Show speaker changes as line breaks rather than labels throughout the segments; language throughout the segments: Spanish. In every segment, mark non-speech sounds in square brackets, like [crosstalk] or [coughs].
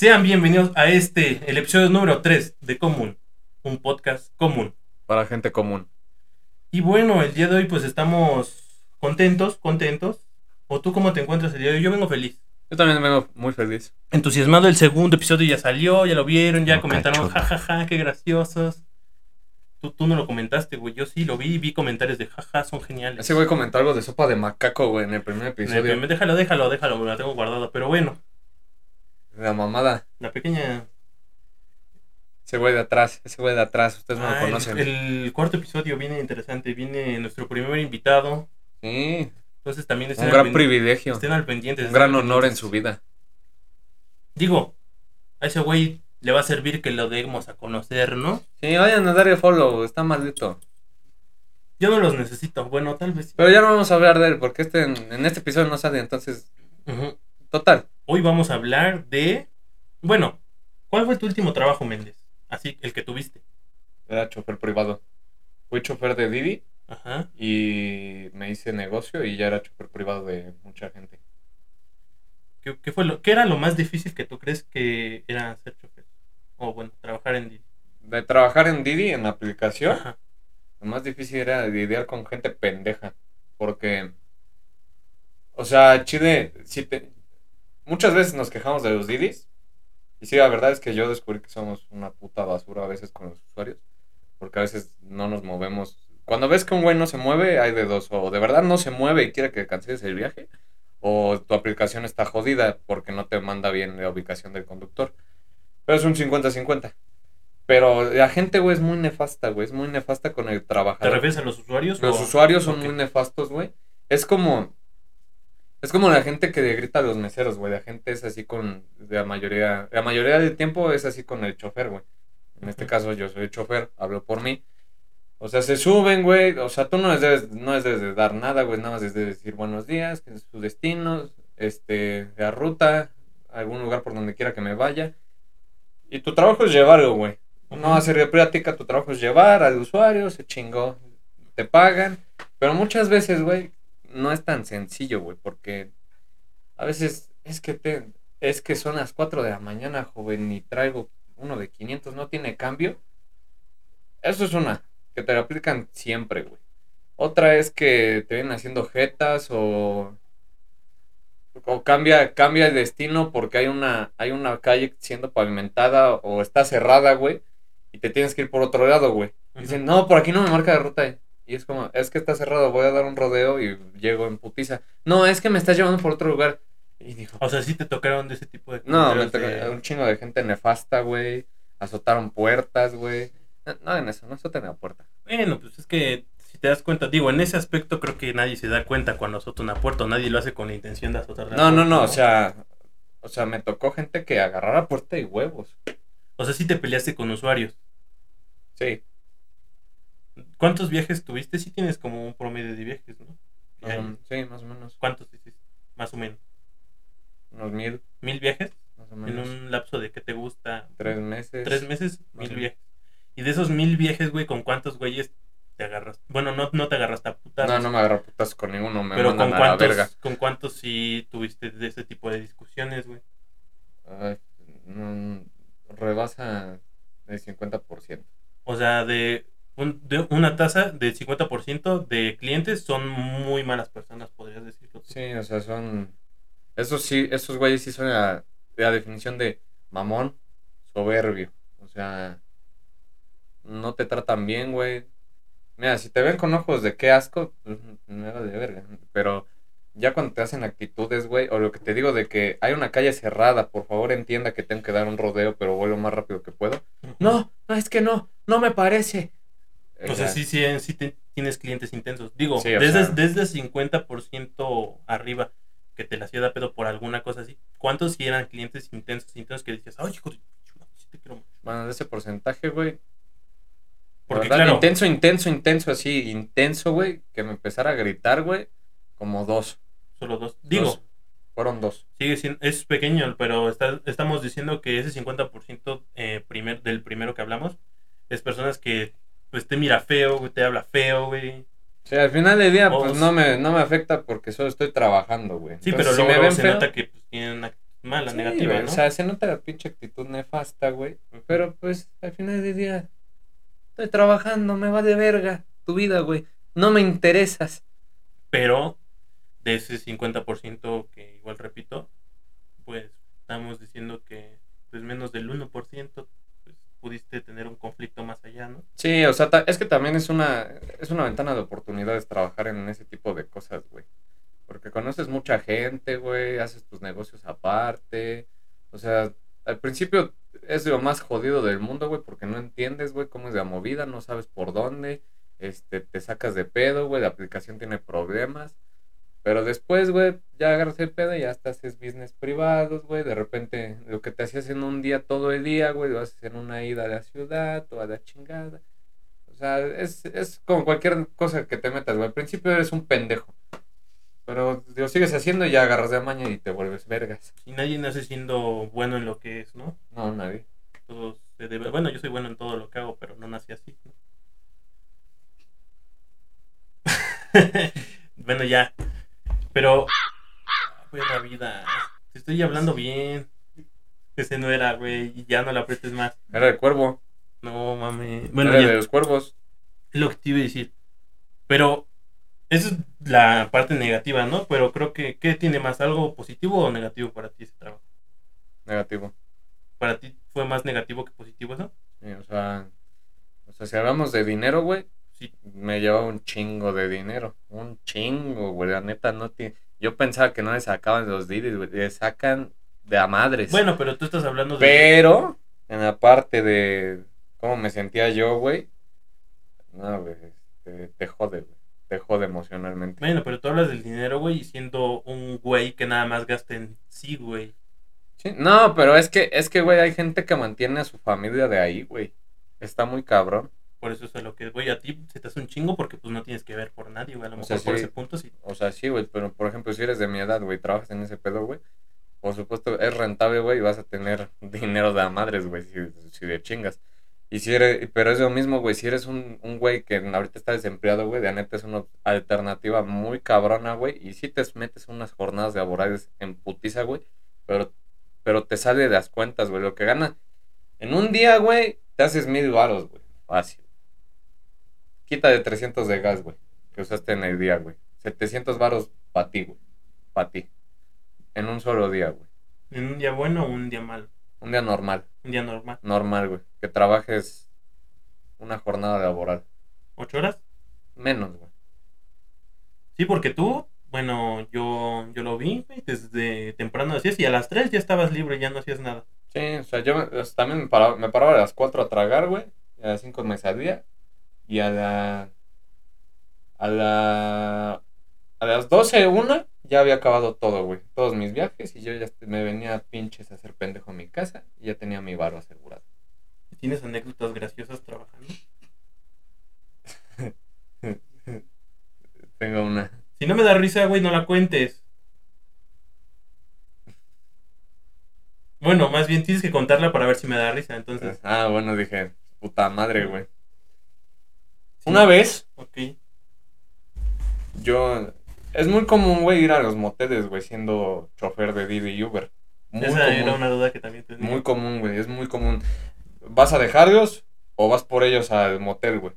Sean bienvenidos a este, el episodio número 3 de Común, un podcast común.
Para gente común.
Y bueno, el día de hoy pues estamos contentos, contentos. ¿O tú cómo te encuentras el día de hoy? Yo vengo feliz.
Yo también vengo muy feliz.
Entusiasmado, el segundo episodio ya salió, ya lo vieron, ya
No,
comentaron, jajaja, qué graciosos. Tú, tú no lo comentaste, güey. Yo sí lo vi, vi comentarios de jaja, son geniales.
Ese güey comentó algo de sopa de macaco, güey, en el primer
En el
episodio.
primer- Déjalo, déjalo, déjalo, me la tengo guardado. Pero bueno,
La mamada.
la pequeña.
Ese güey de atrás, ese güey de atrás, ustedes no
Ah,
lo
el-
conocen.
el, cuarto episodio viene interesante. Viene nuestro primer invitado.
Sí,
Entonces también estén,
un gran privilegio.
estén al pendiente.
Un gran honor en su vida.
Digo, a ese güey le va a servir que lo demos a conocer, ¿no?
Sí, vayan a darle follow, está maldito.
Yo no los necesito. Bueno, tal vez.
Pero ya no vamos a hablar de él, porque este en, en este episodio no sale, entonces,
Ujú.
Total.
Hoy vamos a hablar de. Bueno, ¿cuál fue tu último trabajo, Méndez? Así, el que tuviste.
Era chofer privado. Fui chofer de Didi
Ajá.
y me hice negocio y ya era chofer privado de mucha gente.
¿Qué, qué fue lo, ¿Qué era lo más difícil que tú crees que era ser chofer? O bueno, trabajar en Didi.
De trabajar en Didi, en la aplicación,
Ajá.
Lo más difícil era lidiar con gente pendeja. Porque, o sea, Chile, si te- muchas veces nos quejamos de los Didis. Y sí, la verdad es que yo descubrí que somos una puta basura a veces con los usuarios. Porque a veces no nos movemos. Cuando ves que un güey no se mueve, hay de dos. O de verdad no se mueve y quiere que canceles el viaje. O tu aplicación está jodida porque no te manda bien la ubicación del conductor. Pero es un 50-50. Pero la gente, güey, es muy nefasta, güey. Es muy nefasta con el
¿Te
trabajador.
refieres a los usuarios?
Los
o-
usuarios son muy nefastos, güey. Es como. Es como la gente que grita a los meseros, güey. La gente es así con. La mayoría. La mayoría del tiempo es así con el chofer, güey. En este caso yo soy el chofer, hablo por mí. O sea, se suben, güey. O sea, tú no les debes, no les debes de dar nada, güey. Nada más les debes decir buenos días, que es su destino, este, la ruta, algún lugar por donde quiera que me vaya. Y tu trabajo es llevarlo, güey. No hacer de plática, tu trabajo es llevar al usuario, se chingó, te pagan. Pero muchas veces, güey, no es tan sencillo, güey, porque a veces es que te, es que son las 4 de la mañana, joven, y traigo uno de 500, no tiene cambio. Eso es una, que te lo aplican siempre, güey. Otra es que te vienen haciendo jetas o o cambia, cambia el destino porque hay una, hay una calle siendo pavimentada o está cerrada, güey, y te tienes que ir por otro lado, güey. Dicen, no, por aquí no me marca de ruta. Y es como, es que está cerrado, voy a dar un rodeo y llego en putiza. No, es que me estás llevando por otro lugar. Y dijo,
O sea, sí te tocaron de ese tipo de
no, me
de-
un chingo de gente nefasta, güey. Azotaron puertas, güey. No, no en eso, no azoten la puerta.
Bueno, pues es que si te das cuenta, digo, en ese aspecto creo que nadie se da cuenta cuando azota una puerta, o nadie lo hace con la intención de azotar la
No, no, no, o sea, o sea, me tocó gente que agarrara puerta y huevos.
O sea, sí te peleaste con usuarios.
Sí,
¿Cuántos viajes tuviste? Sí tienes como un promedio de viajes, ¿no?
sí, más o menos.
¿Cuántos hiciste? Más o menos.
Unos mil,
¿Mil viajes?
más o
En
menos.
un lapso de que te gusta.
Tres meses.
¿Tres meses? Mil
menos.
viajes. Y de esos mil viajes, güey, ¿con cuántos güeyes te agarras? Bueno, no, no te agarraste a putas.
No, no me agarro putas con ninguno, me
Pero
mandan
con
a la
cuántos,
verga.
con cuántos sí tuviste de ese tipo de discusiones, güey.
Ay, no, rebasa el 50%.
O sea, de, un- de una tasa del 50% de clientes son muy malas personas, podrías decirlo. tú.
Sí, o sea, son. Esos sí, esos güeyes sí son la, la definición de mamón, soberbio. O sea, no te tratan bien, güey. Mira, si te ven con ojos de qué asco, pues me de verga. Pero ya cuando te hacen actitudes, güey, o lo que te digo de que hay una calle cerrada, por favor entienda que tengo que dar un rodeo, pero vuelo más rápido que puedo. No, no, es que no, no me parece.
O sea, sí, sí, sí te- tienes clientes intensos. Digo,
Sí,
desde,
sea-
desde 50% arriba que te la hacía de pedo por alguna cosa así. ¿Cuántos sí eran clientes intensos, intensos que decías, ay, hijo de chula, sí te quiero mucho"?
Bueno, de ese porcentaje, güey.
Porque,
Porque verdad,
claro,
intenso, intenso, intenso, así, intenso, güey, que me empezara a gritar, güey, como dos.
solo dos. Digo,
Dos. Fueron dos.
sigue siendo, es pequeño, pero está- estamos diciendo que ese 50% eh, primer, del primero que hablamos es personas que pues te mira feo, güey, te habla feo, güey.
O sea, al final del día, pues no me, no me afecta porque solo estoy trabajando, güey.
Sí,
Entonces,
pero luego, se
feo,
nota que pues, tienen una mala,
Sí,
negativa,
güey,
¿no?
O sea, se nota la pinche actitud nefasta, güey. Pero pues al final del día estoy trabajando, me va de verga tu vida, güey. No me interesas.
Pero de ese 50% que igual repito, pues estamos diciendo que pues menos del 1% pues, pudiste tener un conflicto más allá, ¿no?
Sí, o sea, es que también es una es una ventana de oportunidades trabajar en ese tipo de cosas, güey. Porque conoces mucha gente, güey, haces tus negocios aparte. O sea, al principio es lo más jodido del mundo, güey, porque no entiendes, güey, cómo es la movida, no sabes por dónde, este, te sacas de pedo, güey, la aplicación tiene problemas. Pero después, güey, ya agarras el pedo y ya hasta haces business privados, güey. De repente, lo que te hacías en un día todo el día, güey, lo haces en una ida a la ciudad o a la chingada. O sea, es, es como cualquier cosa que te metas, güey. Al principio eres un pendejo. Pero lo sigues haciendo y ya agarras de maña y te vuelves vergas.
Y nadie nace siendo bueno en lo que es, ¿no?
No, nadie.
Todos se debe... Bueno, yo soy bueno en todo lo que hago, pero no nací así. ¿no? [laughs] bueno, ya. Pero... La vida. Te estoy hablando bien. Ese no era, güey. Y ya no la apretes más.
Era el cuervo.
No mames. Bueno,
era
ya.
de los cuervos.
Es lo que te iba a decir. Pero esa es la parte negativa, ¿no? Pero creo que ¿qué tiene más? ¿Algo positivo o negativo para ti ese trabajo?
Negativo.
¿Para ti fue más negativo que positivo eso?
Sí, o sea, o sea, si hablamos de dinero, güey,
Sí.
me llevaba un chingo de dinero. Un chingo, güey. La neta, no tiene. Yo pensaba que no le sacaban los didis, güey. Le sacan de a madres.
Bueno, pero tú estás hablando de...
Pero, en la parte de cómo me sentía yo, güey. No, güey. Te, te jode, güey. Te jode emocionalmente.
Bueno, pero tú hablas del dinero, güey, y siendo un güey que nada más gasta en sí, güey.
Sí, No, pero es que, es que, güey, hay gente que mantiene a su familia de ahí, güey. Está muy cabrón.
Por eso es a lo que voy a ti, se te hace un chingo porque pues no tienes que ver por nadie, güey. A lo
O
mejor
sea,
por
sí.
ese punto sí.
O sea, sí, güey, pero por ejemplo, si eres de mi edad, güey, trabajas en ese pedo, güey, por supuesto es rentable, güey, y vas a tener [laughs] dinero de a madres, güey, si, si de chingas. Y si eres, pero es lo mismo, güey, si eres un, un güey que ahorita está desempleado, güey, de neta es una alternativa muy cabrona, güey, y si te metes unas jornadas laborales en putiza, güey, pero, pero te sale de las cuentas, güey, lo que gana en un día, güey, te haces mil varos, güey, fácil. Quita de 300 de gas, güey, que usaste en el día, güey. 700 varos para ti, güey. Para ti. En un solo día, güey.
¿En un día bueno o un día malo?
Un día normal.
Un día normal.
Normal, güey. Que trabajes una jornada laboral.
¿Ocho horas?
Menos, güey.
Sí, porque tú, bueno, yo, yo lo vi, güey, desde temprano hacías y a las 3 ya estabas libre, ya no hacías nada.
Sí, o sea, yo me- sea, también me paraba, me paraba a las 4 a tragar, güey. A las 5 me salía. Y a la. A la. A las 12, una, ya había acabado todo, güey. Todos mis viajes. Y yo ya me venía a pinches a hacer pendejo a mi casa. Y ya tenía mi varo asegurado.
¿Tienes anécdotas graciosas trabajando? [laughs]
Tengo una.
Si no me da risa, güey, no la cuentes. Bueno, más bien tienes que contarla para ver si me da risa, entonces.
Ah, bueno, dije, puta madre, güey.
Sí.
Una vez,
Ok.
yo. Es muy común, güey, ir a los moteles, güey, siendo chofer de Didi y Uber. Muy
Esa
común.
era una duda que también tenía.
Muy común, güey, es muy común. ¿Vas a dejarlos o vas por ellos al motel, güey?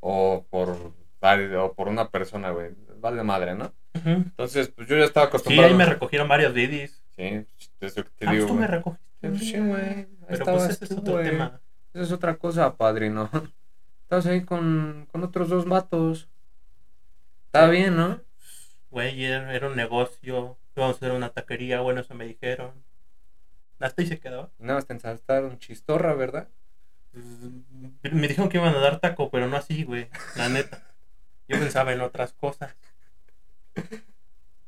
O por, o por una persona, güey. Vale madre, ¿no? Entonces, pues yo ya estaba
Sí,
acostumbrado.
ahí me recogieron varios DDs.
Sí, es lo que te
Ah, pues
digo,
tú me recogiste.
Sí, pues sí, güey.
Pero
estabas
pues ese es otro tema.
Esa es otra cosa, padrino. [laughs] Estabas ahí con, con otros dos vatos. Está bien, ¿no?
Güey, era, un negocio. Íbamos a hacer una taquería, bueno, eso me dijeron. Hasta ahí se quedaba.
Nada más te ensaltaron chistorra, ¿verdad?
Pues, Me dijeron que iban a dar taco, pero no así, güey. La neta. Yo pensaba en otras cosas.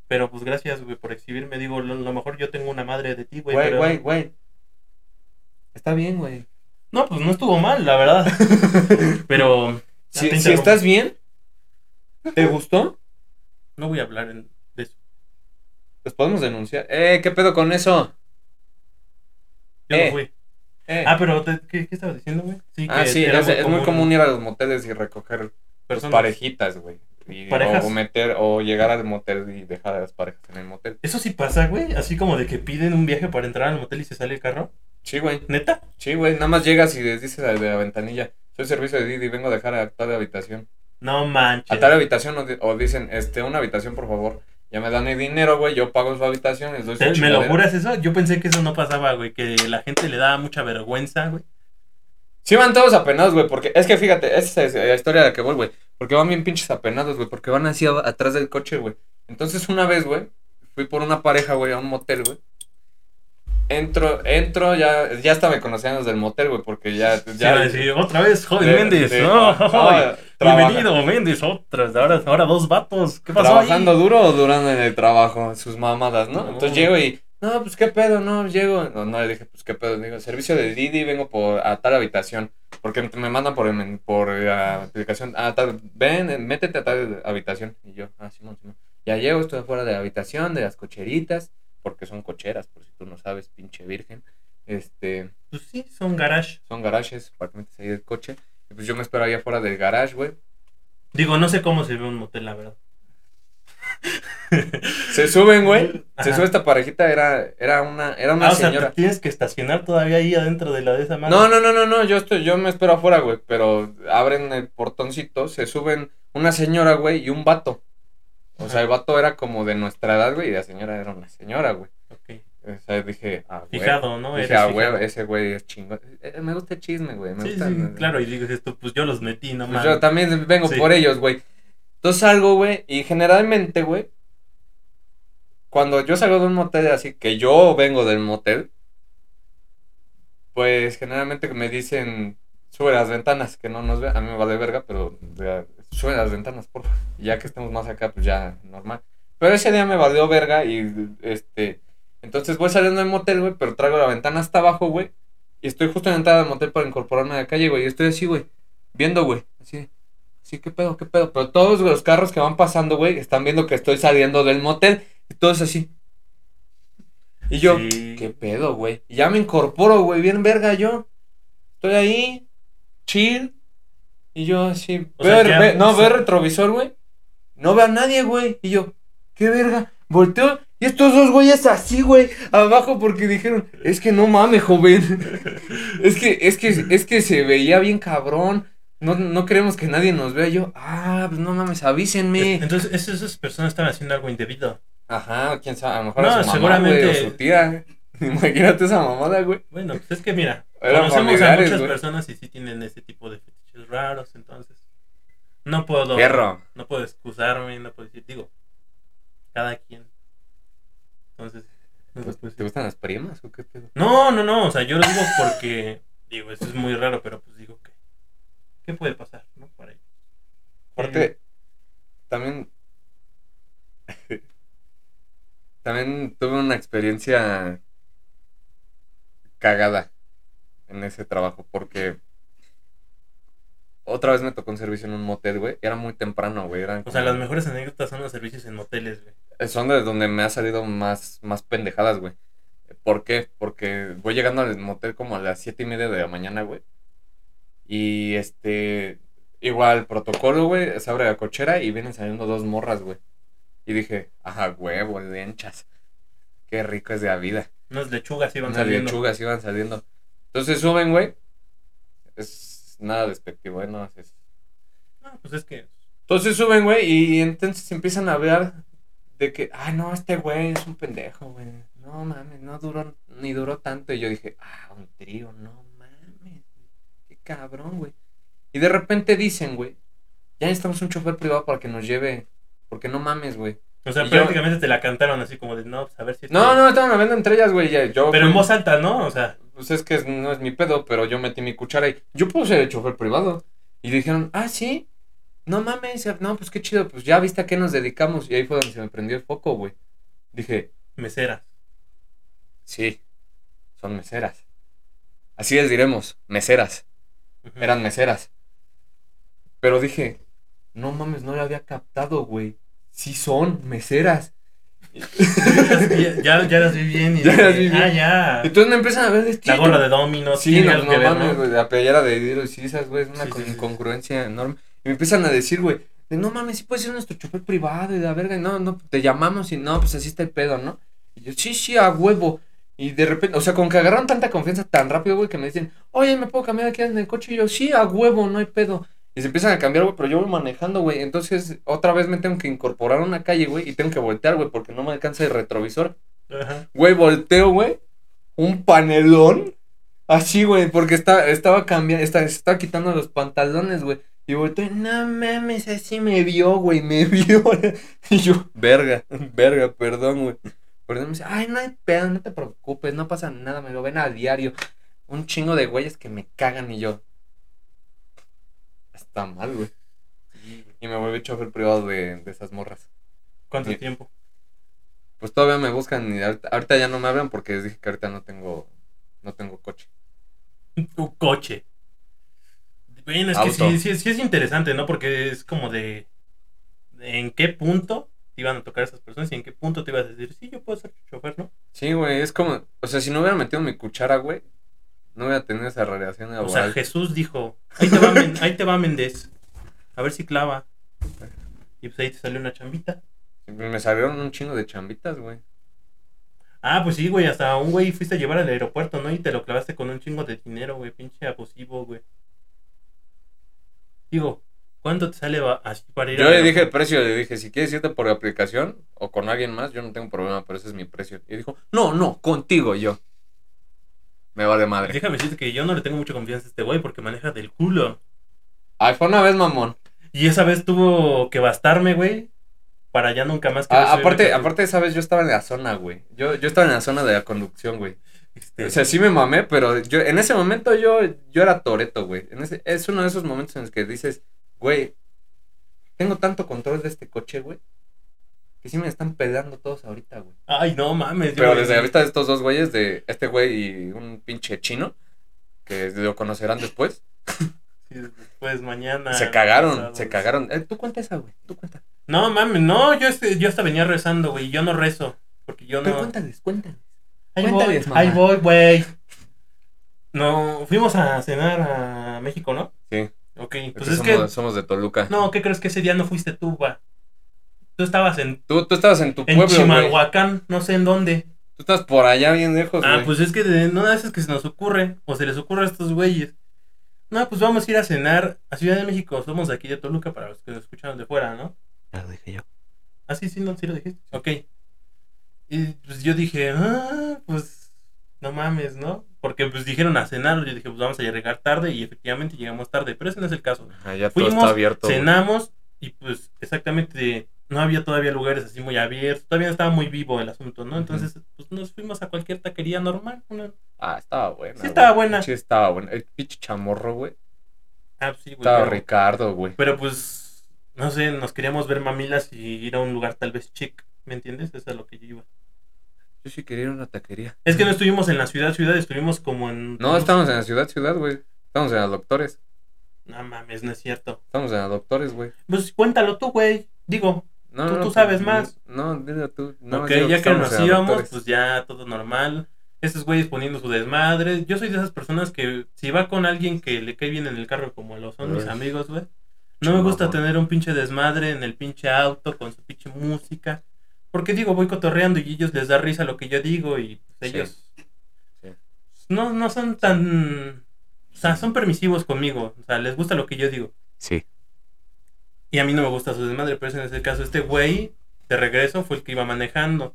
Pero pues gracias, güey, por exhibirme. Digo, lo, lo mejor yo tengo una madre de ti, güey.
Güey,
pero...
güey, güey. Está bien, güey.
No, pues no estuvo mal, la verdad. [laughs] Pero
Si, si estás bien, ¿te gustó?
no voy a hablar en- de eso.
Los podemos denunciar. Eh, ¿qué pedo con eso?
Yo
Eh,
no fui.
Eh.
Ah, pero te- ¿qué, qué estabas diciendo, güey? Sí,
Ah,
que
sí, es, muy común ir a los moteles y recoger pues,
personas.
parejitas, güey. O meter, o llegar al motel y dejar a las parejas en el motel.
Eso sí pasa, güey. Así como de que piden un viaje para entrar al motel y se sale el carro.
Sí, güey.
¿Neta?
Sí, güey. Nada más llegas y les dices de la ventanilla. Soy servicio de Didi, vengo a dejar a tal habitación.
No manches.
A tal habitación o, di- o dicen, este, una habitación, por favor. Ya me dan el dinero, güey. Yo pago su habitación, les doy su
¿Te- ¿Me lo
chingadera.
juras eso? Yo pensé que eso no pasaba, güey. Que la gente le daba mucha vergüenza, güey.
Sí van todos apenados, güey, porque es que fíjate, esa es la historia de la que voy, güey. Porque van bien pinches apenados, güey, porque van así a- atrás del coche, güey. Entonces una vez, güey, fui por una pareja, güey, a un motel, güey. Entro, entro, ya, ya hasta me conocían los del motel, güey, porque ya,
otra vez, joven
de-
Méndez.
de- no, [laughs] trabaja-
Bienvenido, Méndez. Otra, ahora, ahora dos vatos. ¿Qué pasó
¿Trabajando
ahí?
duro o durando en el trabajo? Sus mamadas, ¿no?
No.
Entonces llego y, no, pues qué pedo, no, llego. No, no, le dije, pues qué pedo. Digo, servicio de Didi, vengo por, a tal habitación. Porque me mandan por, el- por la aplicación, ah, tal, ven, métete a tal habitación. Y yo, ah, Simón, Simón. Ya llego, estoy afuera de la habitación, de las cocheritas, porque son cocheras, por si tú no sabes, pinche virgen. Este,
Pues sí, son garage.
son garajes, para que metes ahí el coche. Y pues yo me espero ahí afuera del garage, güey.
Digo, no sé cómo se ve un motel, la verdad. [laughs]
Se suben, güey. Se sube esta parejita, era, era una, era una
Ah, o sea,
señora.
te tienes que estacionar todavía ahí adentro de la de esa madre.
No, no, no, no, no, yo estoy, yo me espero afuera, güey, pero abren el portoncito, se suben una señora, güey, y un vato. O sea, el vato era como de nuestra edad, güey, y la señora era una señora, güey.
Ok.
O sea, dije, ah, güey.
Fijado, ¿no?
Dije,
Eres
ah, güey, ese güey es chingón. Eh, me gusta el chisme, güey. Me
Sí,
gusta,
sí, claro. Y dices esto, pues yo los metí, no
Pues yo también vengo
Sí.
por ellos, güey. Entonces salgo, güey, y generalmente, güey, cuando yo salgo de un motel así, que yo vengo del motel, pues generalmente me dicen, sube las ventanas, que no nos ve, a mí me vale verga, pero sube las ventanas, por favor. Y Ya que estemos más acá, pues ya, normal. Pero ese día me valió verga y, este, entonces voy saliendo del motel, güey, pero traigo la ventana hasta abajo, güey, y estoy justo en la entrada del motel para incorporarme a la calle, güey, y estoy así, güey, viendo, güey, así, Sí, qué pedo, qué pedo. Pero todos los carros que van pasando, güey, están viendo que estoy saliendo del motel. Y todo es así. Y yo,
Sí.
qué pedo, güey. Y ya me incorporo, güey, bien verga yo. Estoy ahí, chill. Y yo así,
O
veo
sea,
ve- no,
o sea-
retrovisor, güey. No veo a nadie, güey. Y yo, qué verga. Volteo. Y estos dos güeyes así, güey, abajo porque dijeron, es que no mames, joven. [laughs] es que, es que, es que se veía bien cabrón. No, no queremos que nadie nos vea. Yo, ah, pues no mames, avísenme.
Entonces, esas, esas personas están haciendo algo indebido.
Ajá, quién sabe, a lo mejor
No,
a su mamá,
seguramente-
güey, o su tía. [laughs] Imagínate esa mamada, güey.
Bueno, pues es que mira, conocemos a muchas
güey.
personas y sí tienen ese tipo de fetiches raros, entonces no puedo,
Perro.
no puedo excusarme, no puedo decir, digo, cada quien. Entonces, no,
¿Te,
se puede
te gustan las primas o qué pedo?
no, no, no, o sea, yo lo digo porque, digo, eso es muy raro, pero pues digo que, ¿qué puede pasar, no? Para ellos.
Aparte, también. [laughs] también tuve una experiencia cagada en ese trabajo, porque otra vez me tocó un servicio en un motel, güey. Era muy temprano, güey. eran
O sea,
como-
las mejores anécdotas son los servicios en moteles, güey.
Son de donde me ha salido más, más pendejadas, güey. ¿Por qué? Porque voy llegando al motel como a las siete y media de la mañana, güey. Y este, igual, protocolo, güey, se abre la cochera y vienen saliendo dos morras, güey. Y dije, ajá, huevo, lenchas. Qué rico es de la vida.
Unas lechugas iban
Unas
saliendo.
lechugas iban saliendo. Entonces suben, güey. Es nada despectivo, ¿eh? No, es,
Ah, pues es que,
entonces suben, güey, y entonces empiezan a hablar de que, ay, no, este güey es un pendejo, güey. No mames, no duró, ni duró tanto. Y yo dije, ah, un trío, no mames. Qué cabrón, güey. Y de repente dicen, güey, ya necesitamos un chofer privado para que nos lleve, porque no mames, güey.
o sea,
Y yo-
prácticamente te la cantaron así como de, no, pues a ver si...
No, no, estaban hablando entre ellas, güey. ya, Yo,
Pero en voz alta, ¿no? O sea,
pues es que no es mi pedo, pero yo metí mi cuchara y yo puedo ser el chofer privado. Y dijeron, ah, sí, no mames, no, pues qué chido, pues ya viste a qué nos dedicamos. Y ahí fue donde se me prendió el foco, güey. Dije,
meseras.
sí, son meseras. Así les diremos, meseras. Eran meseras. Pero dije, no mames, no le había captado, güey. Sí son meseras.
Ya, [laughs] ya, ya las vi bien y
Ya
dije,
las vi bien.
ah, ya.
Entonces me empiezan a ver de
La
"Chico".
gorra de Domino's,
Sí, no, no
que ver,
mames,
¿no?
güey, la playera de Little Caesars, güey, es una
Sí, sí.
incongruencia enorme. Y me empiezan a decir, güey, de, no mames, sí puede ser nuestro chofer privado y de la verga, y no, no, te llamamos y no, pues así está el pedo, ¿no? Y yo, sí, sí, a huevo. Y de repente, o sea, con que agarraron tanta confianza tan rápido, güey, que me dicen, oye, ¿me puedo cambiar aquí en el coche? Y yo, sí, a huevo, no hay pedo. Y se empiezan a cambiar, güey, pero yo voy manejando, güey. Entonces, otra vez me tengo que incorporar a una calle, güey, y tengo que voltear, güey, porque no me alcanza el retrovisor.
Ajá.
Güey, volteo, güey. Un panelón. Así, güey, porque está, estaba cambiando, se estaba quitando los pantalones, güey. Y volteo, no mames, así me vio, güey, me [laughs] vio. Y yo, verga, [laughs] verga, perdón, güey. Perdón, me dice, ay, no hay pedo, no te preocupes, no pasa nada, me lo ven a diario. Un chingo de güeyes que me cagan y yo. Está mal, güey. Y me volví chofer privado de, de esas morras.
¿Cuánto tiempo?
Pues todavía me buscan y ahorita, ahorita ya no me hablan porque les dije que ahorita no tengo, no tengo coche.
Tu coche. Bueno, es
Auto.
que sí, sí, sí es interesante, ¿no? Porque es como de, de en qué punto te iban a tocar esas personas y en qué punto te ibas a decir, sí, yo puedo ser chofer, ¿no?
Sí, güey, es como, o sea, si no hubiera metido mi cuchara, güey, no hubiera tenido esa relación
O sea,
laboral.
Jesús dijo, ahí te va, Men- ahí te va Méndez, a ver si clava. Y pues ahí te salió una chambita.
Me salieron un chingo de chambitas, güey.
Ah, pues sí, güey, hasta un güey fuiste a llevar al aeropuerto, ¿no? Y te lo clavaste con un chingo de dinero, güey, pinche abusivo, güey. Digo, ¿cuánto te sale así para ir
Yo le dije el precio, le dije, si quieres irte por aplicación o con alguien más, yo no tengo problema, pero ese es mi precio. Y dijo, no, no, contigo yo. Me vale madre.
Déjame decirte que yo no le tengo mucha confianza a este güey porque maneja del culo.
Ay, fue una vez, mamón.
Y esa vez tuvo que bastarme, güey, para ya nunca más
Ah, aparte, aparte, esa vez yo estaba en la zona, güey. Yo, yo estaba en la zona de la conducción, güey.
Este,
O sea, sí me mamé, pero yo, en ese momento yo, yo era Toreto, güey. En ese, es uno de esos momentos en los que dices, güey, tengo tanto control de este coche, güey, que sí me están peleando todos ahorita, güey.
Ay, no mames. yo,
Pero desde la vista de estos dos güeyes, de este güey y un pinche chino, que lo conocerán después,
sí, Pues mañana.
se cagaron,
pasado,
se cagaron. Eh, tú cuenta esa, güey, tú cuenta.
No mames, no, yo, este- yo hasta venía rezando, güey. Yo no rezo. Porque yo
Pero
no.
cuéntales, cuéntales.
Ahí voy,
cuéntales, mamá.
ahí voy, güey. No, fuimos a cenar a México, ¿no?
Sí,
Ok, pues es
somos,
que.
somos de Toluca.
No, ¿qué crees que ese día no fuiste tú, güey? Tú estabas en,
Tú, tú estabas en tu
en
pueblo, güey.
Chimalhuacán, no sé en dónde.
Tú estás por allá bien lejos,
Ah, pues es que de no veces que se nos ocurre, o se les ocurre a estos güeyes. No, pues vamos a ir a cenar a Ciudad de México. Somos de aquí de Toluca para los que nos escucharon de fuera, ¿no?
Ya lo dije yo.
Ah, sí, sí, no, sí lo dijiste. Ok. Y pues yo dije, ah, pues no mames, ¿no? Porque pues dijeron a cenar. Yo dije, pues vamos a llegar tarde y efectivamente llegamos tarde, pero ese no es el caso.
Allá todo
Fuimos,
está abierto.
cenamos y pues exactamente no había todavía lugares así muy abiertos. Todavía estaba muy vivo el asunto, ¿no? Entonces, pues nos fuimos a cualquier taquería normal. Una...
Ah, estaba buena.
Sí,
güey.
estaba buena.
Sí, estaba buena. El pinche chamorro, güey.
Ah, pues sí, güey.
Estaba
pero-
Ricardo, güey.
Pero pues, no sé, nos queríamos ver mamilas y ir a un lugar tal vez chic, ¿me entiendes? Eso es a lo que yo iba.
Yo sí quería ir a una taquería.
Es que no estuvimos en la ciudad, ciudad, estuvimos como en...
No, estamos en la ciudad, ciudad, güey. Estamos en la doctores.
No mames, no es cierto.
Estamos en la doctores, güey.
Pues cuéntalo tú, güey. Digo,
No,
Tú-
no,
tú
pues,
sabes más.
No, dile tú. No,
ok, ya que nos íbamos, pues ya todo normal. Esos güeyes poniendo su desmadre. Yo soy de esas personas que si va con alguien que le cae bien en el carro como lo son mis amigos, güey. No me gusta tener un pinche desmadre en el pinche auto con su pinche música. Porque digo, voy cotorreando y ellos les da risa lo que yo digo y pues,
Sí.
ellos
Sí.
no, no son tan... O sea, son permisivos conmigo. O sea, les gusta lo que yo digo.
Sí.
Y a mí no me gusta su desmadre, pero en ese caso, este güey de regreso fue el que iba manejando.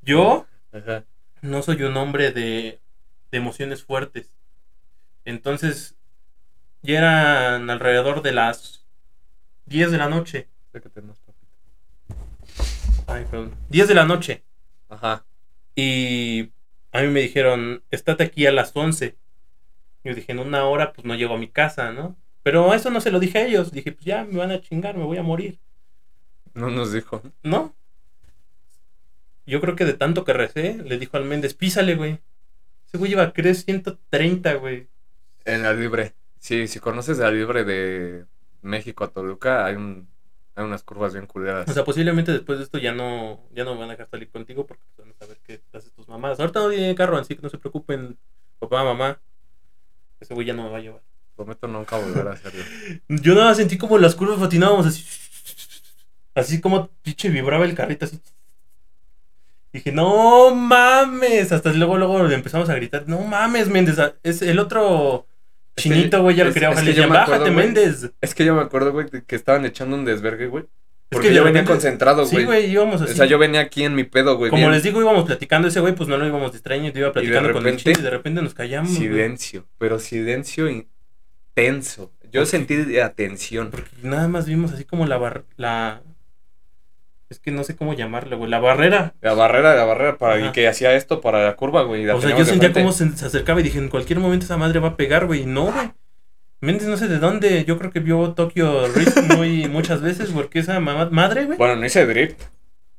Yo
Ajá.
no soy un hombre de, de emociones fuertes. Entonces, ya eran alrededor de las 10 de la noche. Ay, perdón. 10 de la noche.
Ajá.
Y a mí me dijeron, estate aquí a las 11. Yo dije, en una hora, pues no llego a mi casa, ¿no? Pero eso no se lo dije a ellos. Dije, pues ya me van a chingar, me voy a morir.
No nos dijo.
¿No? Yo creo que de tanto que recé, le dijo al Méndez, písale, güey. Ese güey iba a creer 130, güey.
En la libre. Sí, si conoces la libre de México a Toluca, hay un hay unas curvas bien culeras.
O sea, posiblemente después de esto ya no, ya no me van a dejar salir contigo porque pues, van a saber que haces tus mamadas. Ahorita no tiene carro, así que no se preocupen, papá, mamá. Ese güey ya no me va a llevar.
Prometo nunca volver a hacerlo. [laughs]
Yo nada sentí como las curvas patinábamos así. Así como pinche vibraba el carrito así. Dije, no mames. Hasta luego, luego le empezamos a gritar, no mames, Méndez. Es el otro
Es que-
chinito, güey, ya lo
es-
quería
es
bajar.
que yo me acuerdo,
bájate. Méndez.
Es que yo me acuerdo, güey, que estaban echando un desvergue, güey. Porque
que de
yo venía
repente-
concentrado, güey.
Sí, güey, íbamos
o
así.
sea, yo venía aquí en mi pedo, güey.
Como
bien
les digo, íbamos platicando ese güey, pues no lo íbamos distrayendo, iba platicando con el
repente-
chino y de repente nos callamos.
Silencio, pero silencio intenso. Yo sentí de atención.
Porque nada más vimos así como la bar... la es que no sé cómo llamarlo, güey, la barrera.
La barrera, la barrera para
Ajá.
y que hacía esto para la curva, güey. la
O sea, yo sentía cómo se, se acercaba y dije, en cualquier momento esa madre va a pegar, güey. Y no, güey. Méndez no sé de dónde, yo creo que vio Tokyo Rift muy [laughs] muchas veces, porque esa mamá- madre, güey.
Bueno, no hice drift.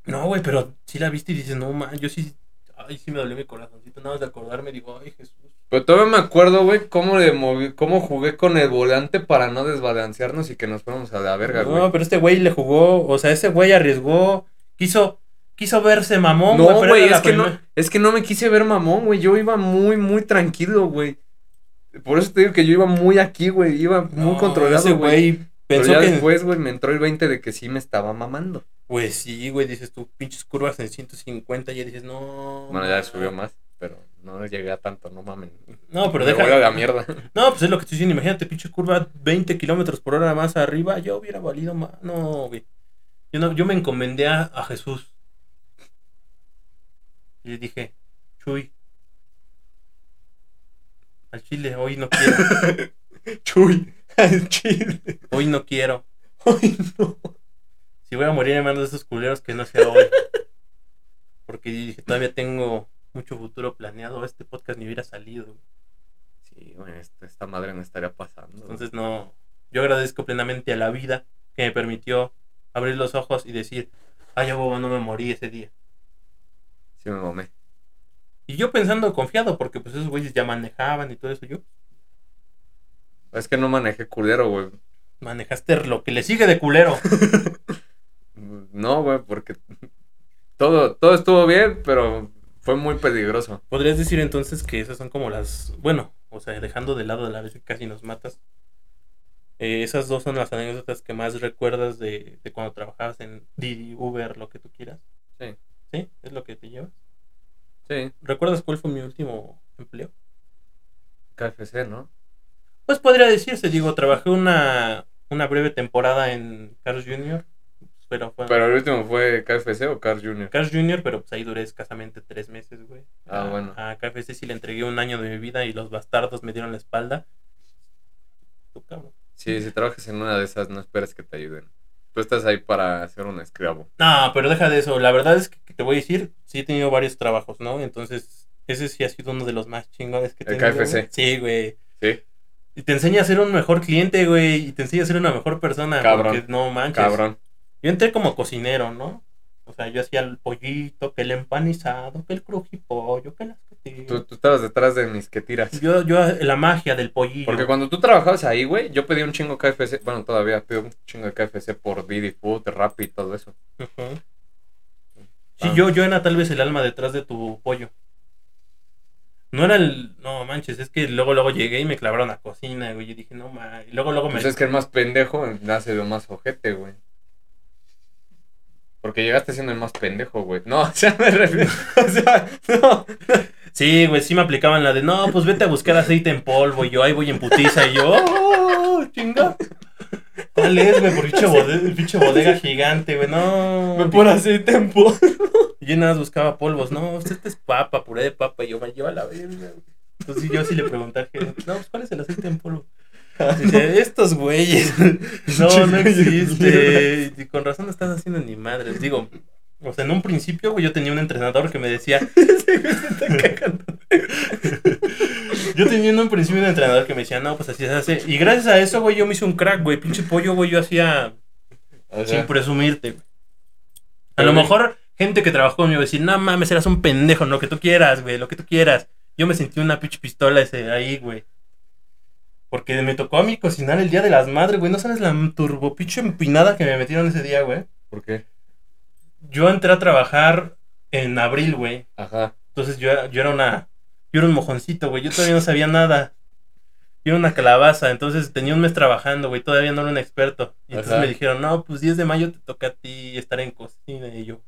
No, güey, pero sí la viste y dices, no, man, yo sí, ay, sí me dolió mi corazoncito, nada más de acordarme, digo, ay, Jesús.
Pero todavía me acuerdo, güey, cómo le moví, cómo jugué con el volante para no desbalancearnos y que nos fuéramos a la verga, güey.
No, pero este güey le jugó, o sea, ese güey arriesgó, quiso, quiso verse mamón,
No, güey,
era la
es que no, es que no me quise ver mamón, güey. Yo iba muy, muy tranquilo, güey. Por eso te digo que yo iba muy aquí, güey. Iba muy
No,
controlado, güey.
güey
Pero
pensó
ya
que,
después, güey, me entró el 20 de que sí me estaba mamando.
pues sí, güey, dices tú, pinches curvas en 150, y ya dices, no.
Bueno, ya subió más, pero no llegué a tanto, no mamen.
No, pero
me
deja.
la mierda. [laughs]
No, pues es lo que estoy diciendo. Imagínate, pinche curva 20 kilómetros por hora más arriba. Yo hubiera valido más. No, güey. Yo, no, yo me encomendé a, a Jesús. Y le dije, Chuy. Al chile, hoy no quiero. [laughs]
Chuy, al chile.
Hoy no quiero. [laughs]
Ay, no.
Si voy a morir en manos de esos culeros, que no sea hoy. Porque dije, todavía tengo mucho futuro planeado. Este podcast ni hubiera salido.
Sí, güey, esta, esta madre no estaría pasando.
Entonces no, yo agradezco plenamente a la vida que me permitió abrir los ojos y decir, ay, huevo, no me morí ese día.
Sí me mamé.
Y yo pensando confiado, porque pues esos güeyes ya manejaban y todo eso, yo
Es que no manejé culero, güey.
manejaste lo que le sigue de culero. [laughs]
No, güey, porque todo, todo estuvo bien, pero fue muy peligroso.
Podrías decir entonces que esas son como las, bueno, o sea, dejando de lado de la vez que casi nos matas. eh, esas dos son las anécdotas que más recuerdas de, de cuando trabajabas en Didi, Uber, lo que tú quieras.
Sí.
¿Sí? ¿Es lo que te llevas?
Sí,
¿Recuerdas cuál fue mi último empleo?
KFC, ¿no?
Pues podría decirse, digo, trabajé una, una breve temporada en Cars Jr. Pero fue
Pero el último fue KFC o Carl Jr.
Cars Jr., pero pues ahí duré escasamente tres meses, güey.
Ah,
A-
bueno.
A KFC sí le entregué un año de mi vida y los bastardos me dieron la espalda. Tú, cabrón.
Sí, si trabajas en una de esas, no esperes que te ayuden. Tú estás ahí para ser un esclavo.
No, pero deja de eso. La verdad es que, te voy a decir, sí he tenido varios trabajos, ¿no? Entonces, ese sí ha sido uno de los más chingones que he
El KFC.
güey. Sí, güey.
Sí,
Y te enseña a ser un mejor cliente, güey. Y te enseña a ser una mejor persona.
Cabrón.
Porque no manches.
cabrón.
Yo entré como cocinero, ¿no? O sea, yo hacía el pollito, que el empanizado, que el crujipollo, que las costillas.
Tú, tú estabas detrás de mis que tiras.
Yo, yo, la magia del pollillo.
Porque cuando tú trabajabas ahí, güey, yo pedí un chingo KFC. Bueno, todavía pido un chingo de KFC por Didi Food, Rappi y todo eso.
Ujú. Sí,
Ah.
yo, yo era tal vez el alma detrás de tu pollo. No era el. No manches, es que luego, luego llegué y me clavaron a cocina, güey. Yo dije, no mames. Y luego, luego me.
Pues es que el más pendejo nace lo más ojete, güey. Porque llegaste siendo el más pendejo, güey. No, [laughs] o sea, me refiero. O sea, no.
Sí, güey, sí me aplicaban la de, no, pues vete a buscar aceite en polvo. Y yo ahí voy en putiza. Y yo, ¡oh, chinga! ¿Cuál es, güey? Por pinche bodega, pinche bodega gigante, güey. No.
Me por aceite en polvo.
Y yo nada más buscaba polvos. No, usted es papa, puré de papa. Y yo me lleva la verga. güey. Entonces yo sí le pregunté gerente, no, pues ¿cuál es el aceite en polvo? Estos güeyes. [laughs] No, no existe. Y con razón no estás haciendo ni madres. Digo, o sea, en un principio, güey, yo tenía un entrenador que me decía. [laughs] yo tenía en un principio un entrenador que me decía, no, pues así se hace. Y gracias a eso, güey, yo me hice un crack, güey. Pinche pollo, güey, yo hacía
O sea,
sin presumirte, güey. A lo mejor gente que trabajó conmigo va a decir, no mames, eras un pendejo, lo que tú quieras, güey, lo que tú quieras. Yo me sentí una pinche pistola ese ahí, güey. Porque me tocó a mí cocinar el día de las madres, güey. No sabes la turbo pinche empinada que me metieron ese día, güey.
¿Por qué?
Yo entré a trabajar en abril, güey.
Ajá.
Entonces yo era, yo era una. Yo era un mojoncito, güey. Yo todavía no sabía nada. Yo Iba una calabaza, entonces tenía un mes trabajando, güey, todavía no era un experto. Y entonces
Ajá.
me dijeron, no, pues 10 de mayo te toca a ti estar en cocina. Y yo,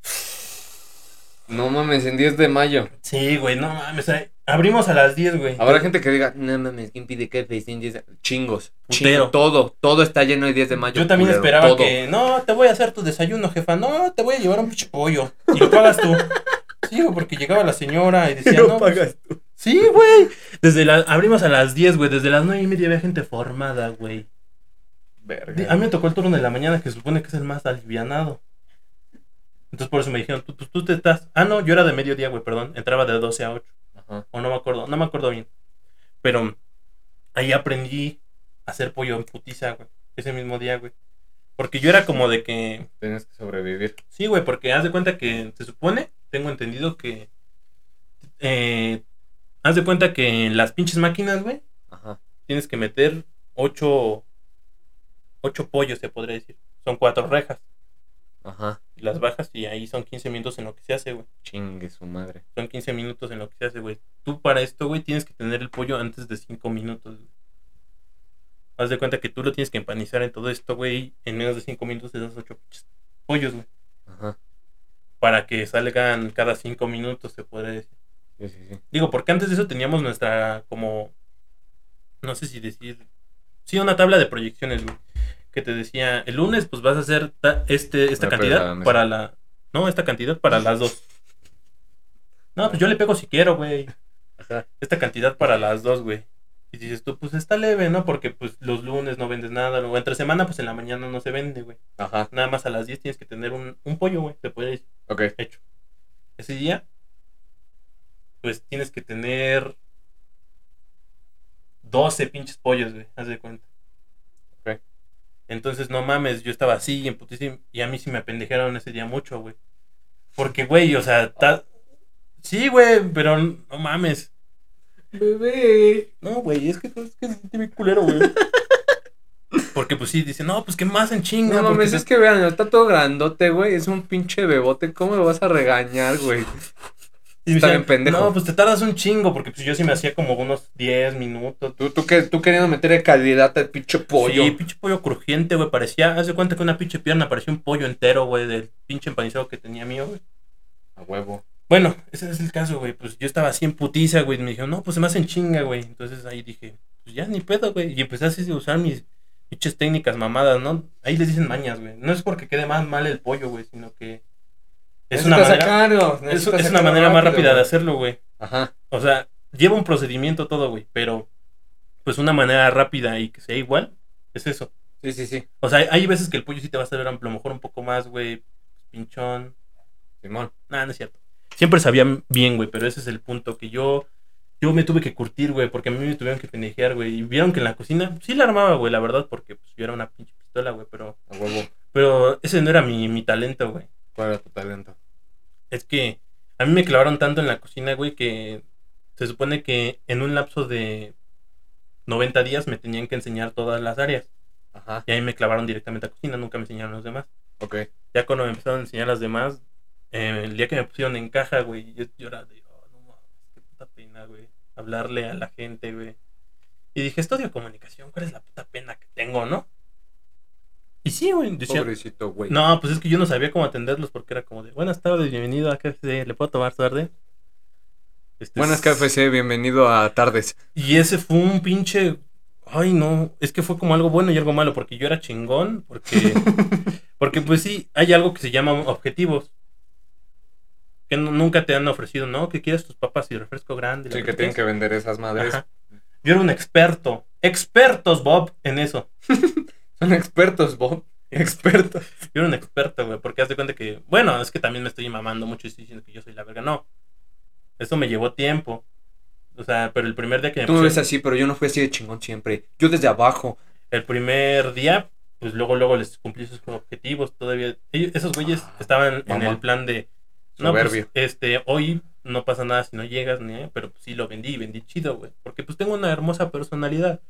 No mames, en 10 de mayo.
sí, güey, no mames. Abrimos a las 10, güey.
Habrá gente que diga, no mames, ¿quién pide que en 10 de Chingos.
Putero.
Chingo, todo, todo está lleno de 10 de mayo.
Yo también
culero,
esperaba
todo.
que, no, te voy a hacer tu desayuno, jefa. No, te voy a llevar un pinche pollo. Y lo pagas tú. [laughs] Sí, güey, porque llegaba la señora y decía, no, pues,
tú.
Sí, güey. Desde la, abrimos a las 10, güey. Desde las 9 y media había gente formada, güey.
Verga.
A mí me tocó el turno de la mañana, que supone que es el más alivianado. Entonces por eso me dijeron, tú, pues tú te estás. Ah, no, yo era de mediodía, güey, perdón. Entraba de 12 a 8.
Ajá.
O no me acuerdo, no me acuerdo bien. Pero ahí aprendí a hacer pollo en putiza, güey. Ese mismo día, güey. Porque yo era como de que.
Tienes que sobrevivir.
Sí, güey, porque haz de cuenta que se supone, tengo entendido que. Eh, haz de cuenta que en las pinches máquinas, güey,
Ajá.
tienes que meter ocho, ocho pollos, se podría decir. Son cuatro rejas.
Ajá.
Las bajas y ahí son 15 minutos en lo que se hace, güey.
Chingue su madre.
Son 15 minutos en lo que se hace, güey. Tú para esto, güey, tienes que tener el pollo antes de 5 minutos, güey. Haz de cuenta que tú lo tienes que empanizar en todo esto, güey. En menos de 5 minutos esos ocho pinches pollos, güey.
Ajá.
Para que salgan cada 5 minutos, se puede decir.
Sí, sí, sí.
Digo, porque antes de eso teníamos nuestra, como, no sé si decir, sí, una tabla de proyecciones, güey, que te decía, el lunes, pues vas a hacer este, esta
la
cantidad para la, no, esta cantidad para las dos. No, pues yo le pego si quiero, güey,
Ajá.
esta cantidad para las dos, güey. Y dices tú, pues está leve, ¿no? Porque pues los lunes no vendes nada, o entre semana, pues en la mañana no se vende, güey.
Ajá.
Nada más a las 10 tienes que tener un, un pollo, güey, te puede decir
Ok.
hecho. Ese día, pues tienes que tener 12 pinches pollos, güey, haz de cuenta. Entonces, no mames, yo estaba así en putísimo y a mí sí me apendejaron ese día mucho, güey. Porque, güey, o sea, ta- sí, güey, pero no mames.
Bebé.
No, güey, es que es que se siente bien culero, güey. [laughs] Porque pues sí, dice, no, pues que más en chinga.
No mames, es que vean, está todo grandote, güey. Es un pinche bebote. ¿Cómo me vas a regañar, güey?
Y
está bien pendejo.
No, pues te tardas un chingo, porque pues yo sí me hacía como unos 10 minutos.
Tú, tú, que, tú queriendo meterle calidad al pinche pollo.
Sí, pinche pollo crujiente, güey. Parecía, haz de cuenta que una pinche pierna parecía un pollo entero, güey, del pinche empanizado que tenía mío, güey.
A huevo.
Bueno, ese es el caso, güey. Pues yo estaba así en putiza, güey. y Me dijeron, no, pues se me hacen chinga, güey. Entonces ahí dije, pues ya ni pedo, güey. Y empecé así a usar mis pinches técnicas mamadas, ¿no? Ahí les dicen mañas, güey. No es porque quede más mal el pollo, güey, sino que es una manera,
sacarlo,
es, una manera más rápida de hacerlo, güey.
Ajá.
O sea, lleva un procedimiento todo, güey. Pero, pues una manera rápida y que sea igual, es eso.
Sí, sí, sí.
O sea, hay veces que el pollo sí te va a saber a lo mejor un poco más, güey, pinchón.
Simón.
Nada, no es cierto. Siempre sabían bien, güey, pero ese es el punto que yo yo me tuve que curtir, güey, porque a mí me tuvieron que pendejear, güey. Y vieron que en la cocina sí la armaba, güey, la verdad, porque pues, yo era una pinche pistola, güey, pero
A huevo.
pero ese no era mi, mi talento, güey.
¿Cuál era tu talento?
Es que a mí me clavaron tanto en la cocina, güey, que se supone que en un lapso de 90 días me tenían que enseñar todas las áreas.
Ajá.
Y ahí me clavaron directamente a cocina, nunca me enseñaron los demás.
Ok.
Ya cuando me empezaron a enseñar las demás, eh, el día que me pusieron en caja, güey, yo lloraba de, oh, no mames, qué puta pena, güey. Hablarle a la gente, güey. Y dije, estudio comunicación, ¿cuál es la puta pena que tengo, no? Y sí, güey, decía,
Pobrecito, güey.
no, pues es que yo no sabía cómo atenderlos porque era como de, buenas tardes, bienvenido a KFC, ¿le puedo tomar tarde? Este,
Buenas KFC, bienvenido a Tardes.
Y ese fue un pinche. Ay, no. Es que fue como algo bueno y algo malo. Porque yo era chingón. Porque. [laughs] porque, pues sí, hay algo que se llama objetivos. Que no- nunca te han ofrecido, ¿no? Que quieres tus papas y refresco grande.
Sí, que tienen que vender esas madres.
Ajá. Yo era un experto. Expertos, Bob, en eso. [laughs]
Son expertos, Bob. [laughs] Expertos.
Yo era un experto, güey. Porque haz de cuenta que. Bueno, es que también me estoy mamando mucho y estoy diciendo que yo soy la verga. No. Eso me llevó tiempo. O sea, pero el primer día que me
Tú me ves así, pero yo no fui así de chingón siempre. Yo desde abajo.
El primer día, pues luego, luego les cumplí sus objetivos. Todavía, ellos- esos güeyes
Ah,
estaban en el plan de, no, pues, este, hoy no pasa nada si no llegas, ni, pero pues, sí lo vendí, vendí chido, güey. Porque pues tengo una hermosa personalidad.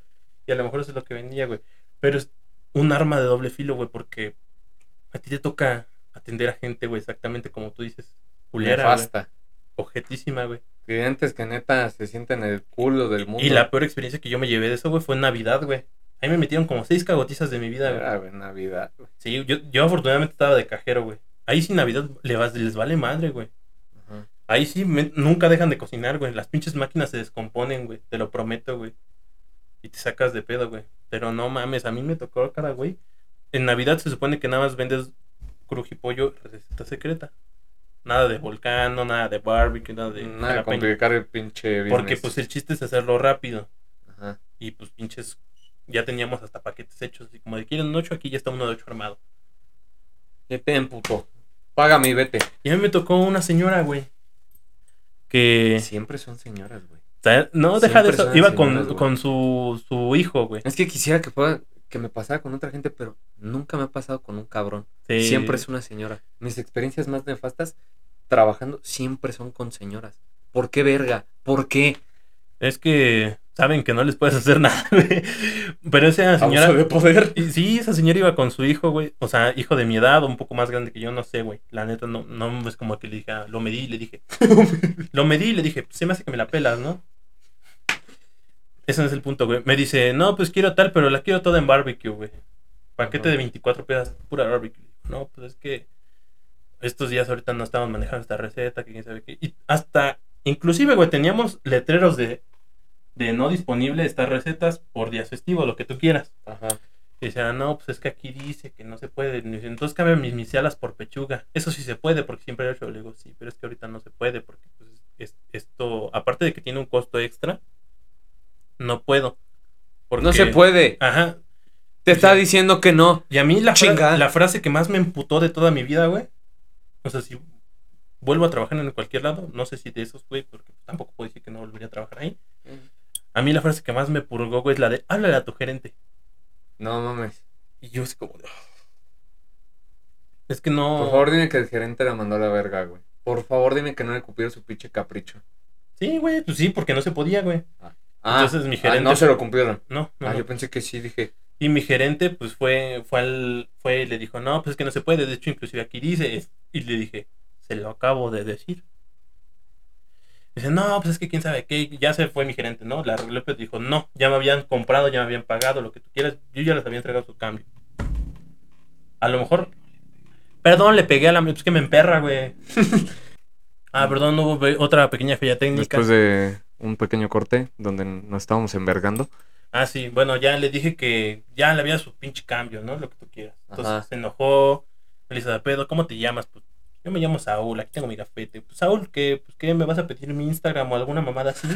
Y a lo mejor eso es lo que vendía, güey. Pero un arma de doble filo, güey, porque a ti te toca atender a gente, güey, exactamente como tú dices. Culera.
Nefasta.
Objetísima, güey.
Clientes que neta se sienten el culo del mundo.
Y la peor experiencia que yo me llevé de eso, güey, fue en Navidad, güey. Ahí me metieron como seis cagotizas de mi vida, güey.
Güey, Navidad, güey.
Sí, yo, yo afortunadamente estaba de cajero, güey. Ahí sí Navidad le vas- les vale madre, güey. Ahí sí me- nunca dejan de cocinar, güey. Las pinches máquinas se descomponen, güey. Te lo prometo, güey. Y te sacas de pedo, güey. Pero no mames, a mí me tocó cara, güey. En Navidad se supone que nada más vendes crujipollo receta secreta. Nada de volcano, nada de barbecue, nada de
Nada de complicar el pinche business.
Porque pues el chiste es hacerlo rápido.
Ajá.
Y pues pinches, ya teníamos hasta paquetes hechos. Así como de quieren un 8, aquí ya está uno de 8 armado.
¿Qué te puto? Págame y vete.
Y a mí me tocó una señora, güey. Que...
Siempre son señoras, güey.
Sea, No, deja de eso. Iba con, con su, su hijo, güey.
Es que quisiera que fuera, que me pasara con otra gente, pero nunca me ha pasado con un cabrón.
Sí.
Siempre es una señora. Mis experiencias más nefastas trabajando siempre son con señoras. ¿Por qué verga? ¿Por qué?
Es que saben que no les puedes hacer [laughs] nada, güey. Pero esa señora...
Abuso de poder.
Sí, esa señora iba con su hijo, güey. O sea, hijo de mi edad, un poco más grande que yo, no sé, güey. La neta, no, no es como que le dije, lo medí y le dije. [laughs] lo medí y le dije, se me hace que me la pelas, ¿no? Ese no es el punto, güey. Me dice, no, pues quiero tal, pero la quiero toda en barbecue, güey. Paquete de 24 piezas, pura barbecue. No, pues es que estos días ahorita no estamos manejando esta receta, que quién sabe qué. Y hasta, inclusive, güey, teníamos letreros de, de no disponible estas recetas por días festivos, lo que tú quieras.
Ajá.
Y decían, no, pues es que aquí dice que no se puede. Entonces cambia mis misialas por pechuga. Eso sí se puede, porque siempre he hecho. Le digo, sí, pero es que ahorita no se puede, porque pues, es- esto, aparte de que tiene un costo extra, no puedo. Porque,
No se puede.
Ajá.
Te está diciendo que no.
Y a mí la, fra- la frase que más me emputó de toda mi vida, güey. O sea, si vuelvo a trabajar en cualquier lado, no sé si de esos, güey, porque tampoco puedo decir que no volvería a trabajar ahí. A mí la frase que más me purgó, güey, es la de, háblale a tu gerente.
No mames.
Y yo así como. Es que no...
Por favor, dime que el gerente la mandó a la verga, güey. Por favor, dime que no le cumplió su pinche capricho.
Sí, güey, pues sí, porque no se podía, güey.
Ah,
Entonces mi
ah,
gerente-
no se lo cumplieron.
No, no,
ah,
no.
yo pensé que sí, dije.
Y mi gerente, pues fue, fue al, fue y le dijo, no, pues es que no se puede. De hecho, inclusive aquí dice, y le dije, se lo acabo de decir. Dice, no, pues es que quién sabe qué, ya se fue mi gerente, ¿no? La arregló, pero dijo, no, ya me habían comprado, ya me habían pagado, lo que tú quieras, yo ya les había entregado su cambio. A lo mejor, perdón, le pegué a la, pues que me emperra, güey. [laughs] ah, perdón, hubo otra pequeña falla técnica.
Después de un pequeño corte donde nos estábamos envergando.
Ah, sí, bueno, ya le dije que ya le había su pinche cambio, ¿no? Lo que tú quieras. Entonces
Ajá.
se enojó, me dice, pedo, ¿cómo te llamas? Pues yo me llamo Saúl, aquí tengo mi gafete. Pues Saúl, ¿qué, pues, ¿qué me vas a pedir mi Instagram o alguna mamada así?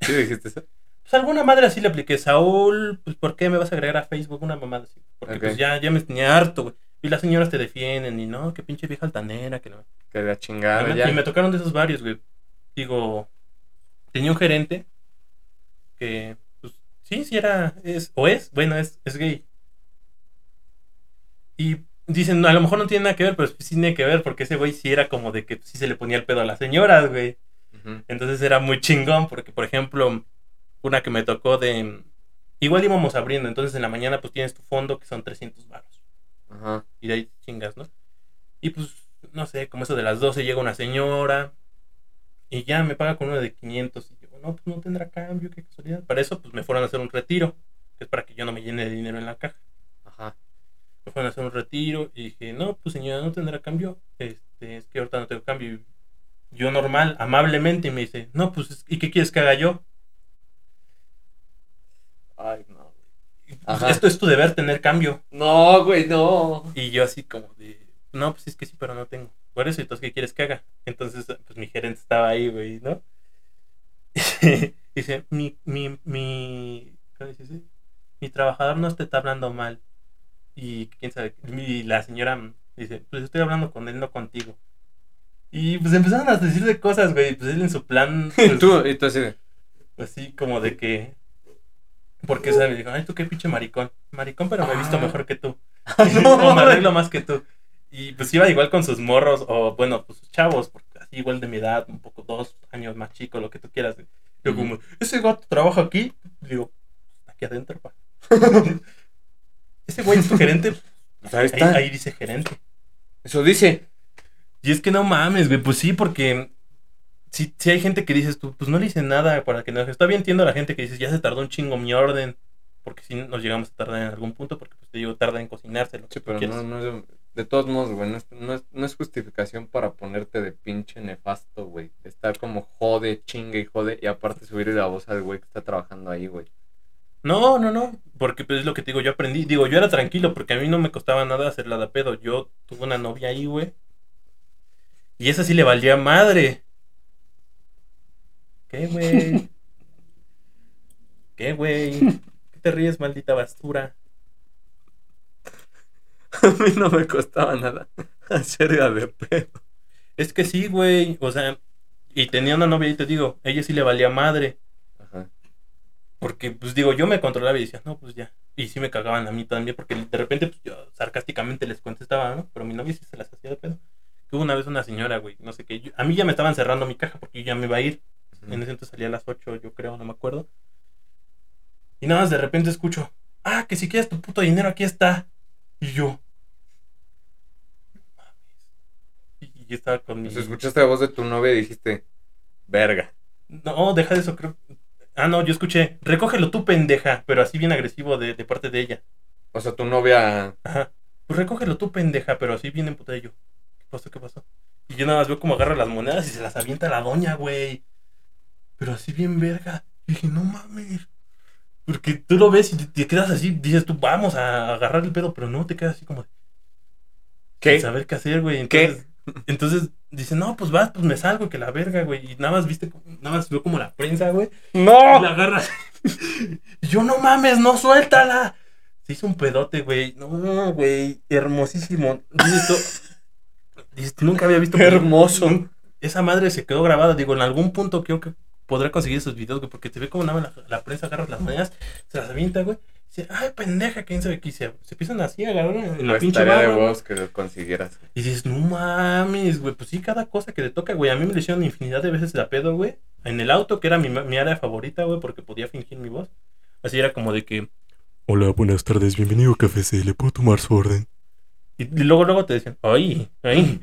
¿Sí dijiste eso?
Pues alguna madre así le apliqué, Saúl, pues ¿por qué me vas a agregar a Facebook una mamada así? Porque pues ya, ya me tenía harto, güey. Y las señoras te defienden y no, qué pinche vieja altanera, que no.
Que la chingada
y, me,
ya.
y me tocaron de esos varios, güey. Digo, tenía un gerente que, pues, sí, sí era, es, o es, bueno, es, es gay. Y dicen, a lo mejor no tiene nada que ver, pero sí tiene que ver, porque ese güey sí era como de que sí se le ponía el pedo a las señoras, güey. Entonces era muy chingón, porque, por ejemplo, una que me tocó de... Igual íbamos abriendo, entonces en la mañana pues tienes tu fondo que son 300 baros
Ajá.
y de ahí chingas, ¿no? Y pues, no sé, como eso de las 12 llega una señora y ya me paga con uno de 500 y yo, no, pues no tendrá cambio, qué casualidad. Para eso, pues me fueron a hacer un retiro, que es para que yo no me llene de dinero en la caja.
Ajá.
Me fueron a hacer un retiro y dije, no, pues señora, no tendrá cambio, este, es que ahorita no tengo cambio. Y yo normal, amablemente, me dice, no, pues, ¿y qué quieres que haga yo?
Ay, no.
Y, pues, esto es tu deber tener cambio.
No, güey, no.
Y yo así como de, no, pues es que sí, pero no tengo. Por eso, entonces, ¿qué quieres que haga? Entonces, pues mi gerente estaba ahí, güey, ¿no? [laughs] dice, mi, mi, mi, ¿cómo dice? Mi trabajador no te está hablando mal. Y quién sabe, y la señora dice, pues estoy hablando con él, no contigo. Y pues empezaron a decirle cosas, güey, pues él en su plan,
Y [laughs]
pues,
tú, y tú así de.
así como de que... Porque, ¿sabes? Me dijo, ay, tú qué pinche maricón. Maricón, pero me he visto
Ah.
mejor que tú. [laughs]
No,
o me arreglo más que tú. Y pues iba igual con sus morros, o bueno, pues sus chavos, porque así igual de mi edad, un poco dos años más chico, lo que tú quieras. Yo
Ujú.
como, ese gato trabaja aquí. Digo, aquí adentro, pa. [laughs] ese güey es tu gerente.
Pues ahí
Ahí,
está.
ahí dice gerente.
Eso dice.
Y es que no mames, güey, pues sí, porque si, si hay gente que dices tú, pues no le hice nada para que no. Está bien, entiendo a la gente que dices, ya se tardó un chingo mi orden. Porque si nos llegamos a tardar en algún punto, porque pues te digo, tarda en cocinárselo.
Sí, pero no, no es, de todos modos, güey, no es, no, es, no es justificación para ponerte de pinche nefasto, güey. Estar como jode, chingue y jode, y aparte subir la voz al güey que está trabajando ahí, güey.
No, no, no, porque pues es lo que te digo, yo aprendí, digo, yo era tranquilo porque a mí no me costaba nada hacerla de pedo. Yo tuve una novia ahí, güey. Y esa sí le valía madre. ¿Qué, güey? [laughs] ¿Qué, güey? ¿Qué te ríes, maldita basura? [laughs]
A mí no me costaba nada [laughs] hacerla de pedo.
Es que sí, güey, o sea, y tenía una novia y te digo, ella sí le valía madre.
Ajá.
Porque, pues digo, yo me controlaba y decía, no, pues ya. Y sí me cagaban a mí también, porque de repente, pues yo sarcásticamente les contestaba, ¿no? Pero mi novia sí se las hacía de pedo. Que hubo una vez una señora, güey, no sé qué. yo- a mí ya me estaban cerrando mi caja porque yo ya me iba a ir. En ese entonces salía a las 8, yo creo, no me acuerdo. Y nada más de repente escucho, ah, que si quieres tu puto dinero, aquí está. Y yo. Y y yo estaba con mi.
Pues escuchaste la voz de tu novia y dijiste, verga.
No, deja de eso, creo. Ah, no, yo escuché, recógelo tú, pendeja, pero así bien agresivo de, de parte de ella.
O sea, tu novia.
Ajá. Pues recógelo tú, pendeja, pero así bien emputada yo. ¿Qué pasó? ¿Qué pasó? Y yo nada más veo cómo agarra las monedas y se las avienta a la doña, güey. Pero así bien verga. Y dije, no mames. Porque tú lo ves y te, te quedas así, dices tú, vamos a agarrar el pedo, pero no, te quedas así como de,
¿Qué?
sin saber qué hacer, güey.
¿Qué?
Entonces, dice, no, pues vas, pues me salgo, que la verga, güey. Y nada más viste, nada más veo como la prensa, güey. Y
¡No!
la agarra. [laughs] Yo, no mames, no suéltala. Se hizo un pedote, güey. No, güey. Hermosísimo. Dices nunca había visto. [laughs]
Hermoso.
Esa madre se quedó grabada. Digo, en algún punto creo que podrá conseguir esos videos, güey. Porque te ve como nada más la, la prensa agarra las monedas, se las avienta, güey. Dice, ay, pendeja, quién sabe qué. Se, se empiezan así a agarrar en la
Pues
pinche
de
barra, güey.
huevos que lo consiguieras.
Y dices, no mames, güey, pues sí, cada cosa que te toca, güey. A mí me lo hicieron infinidad de veces la pedo, güey. En el auto, que era mi, mi área favorita, güey, porque podía fingir mi voz. Así era como de que...
Hola, buenas tardes, bienvenido a Café C, ¿le puedo tomar su orden?
Y, y luego, luego te decían, ay, ay.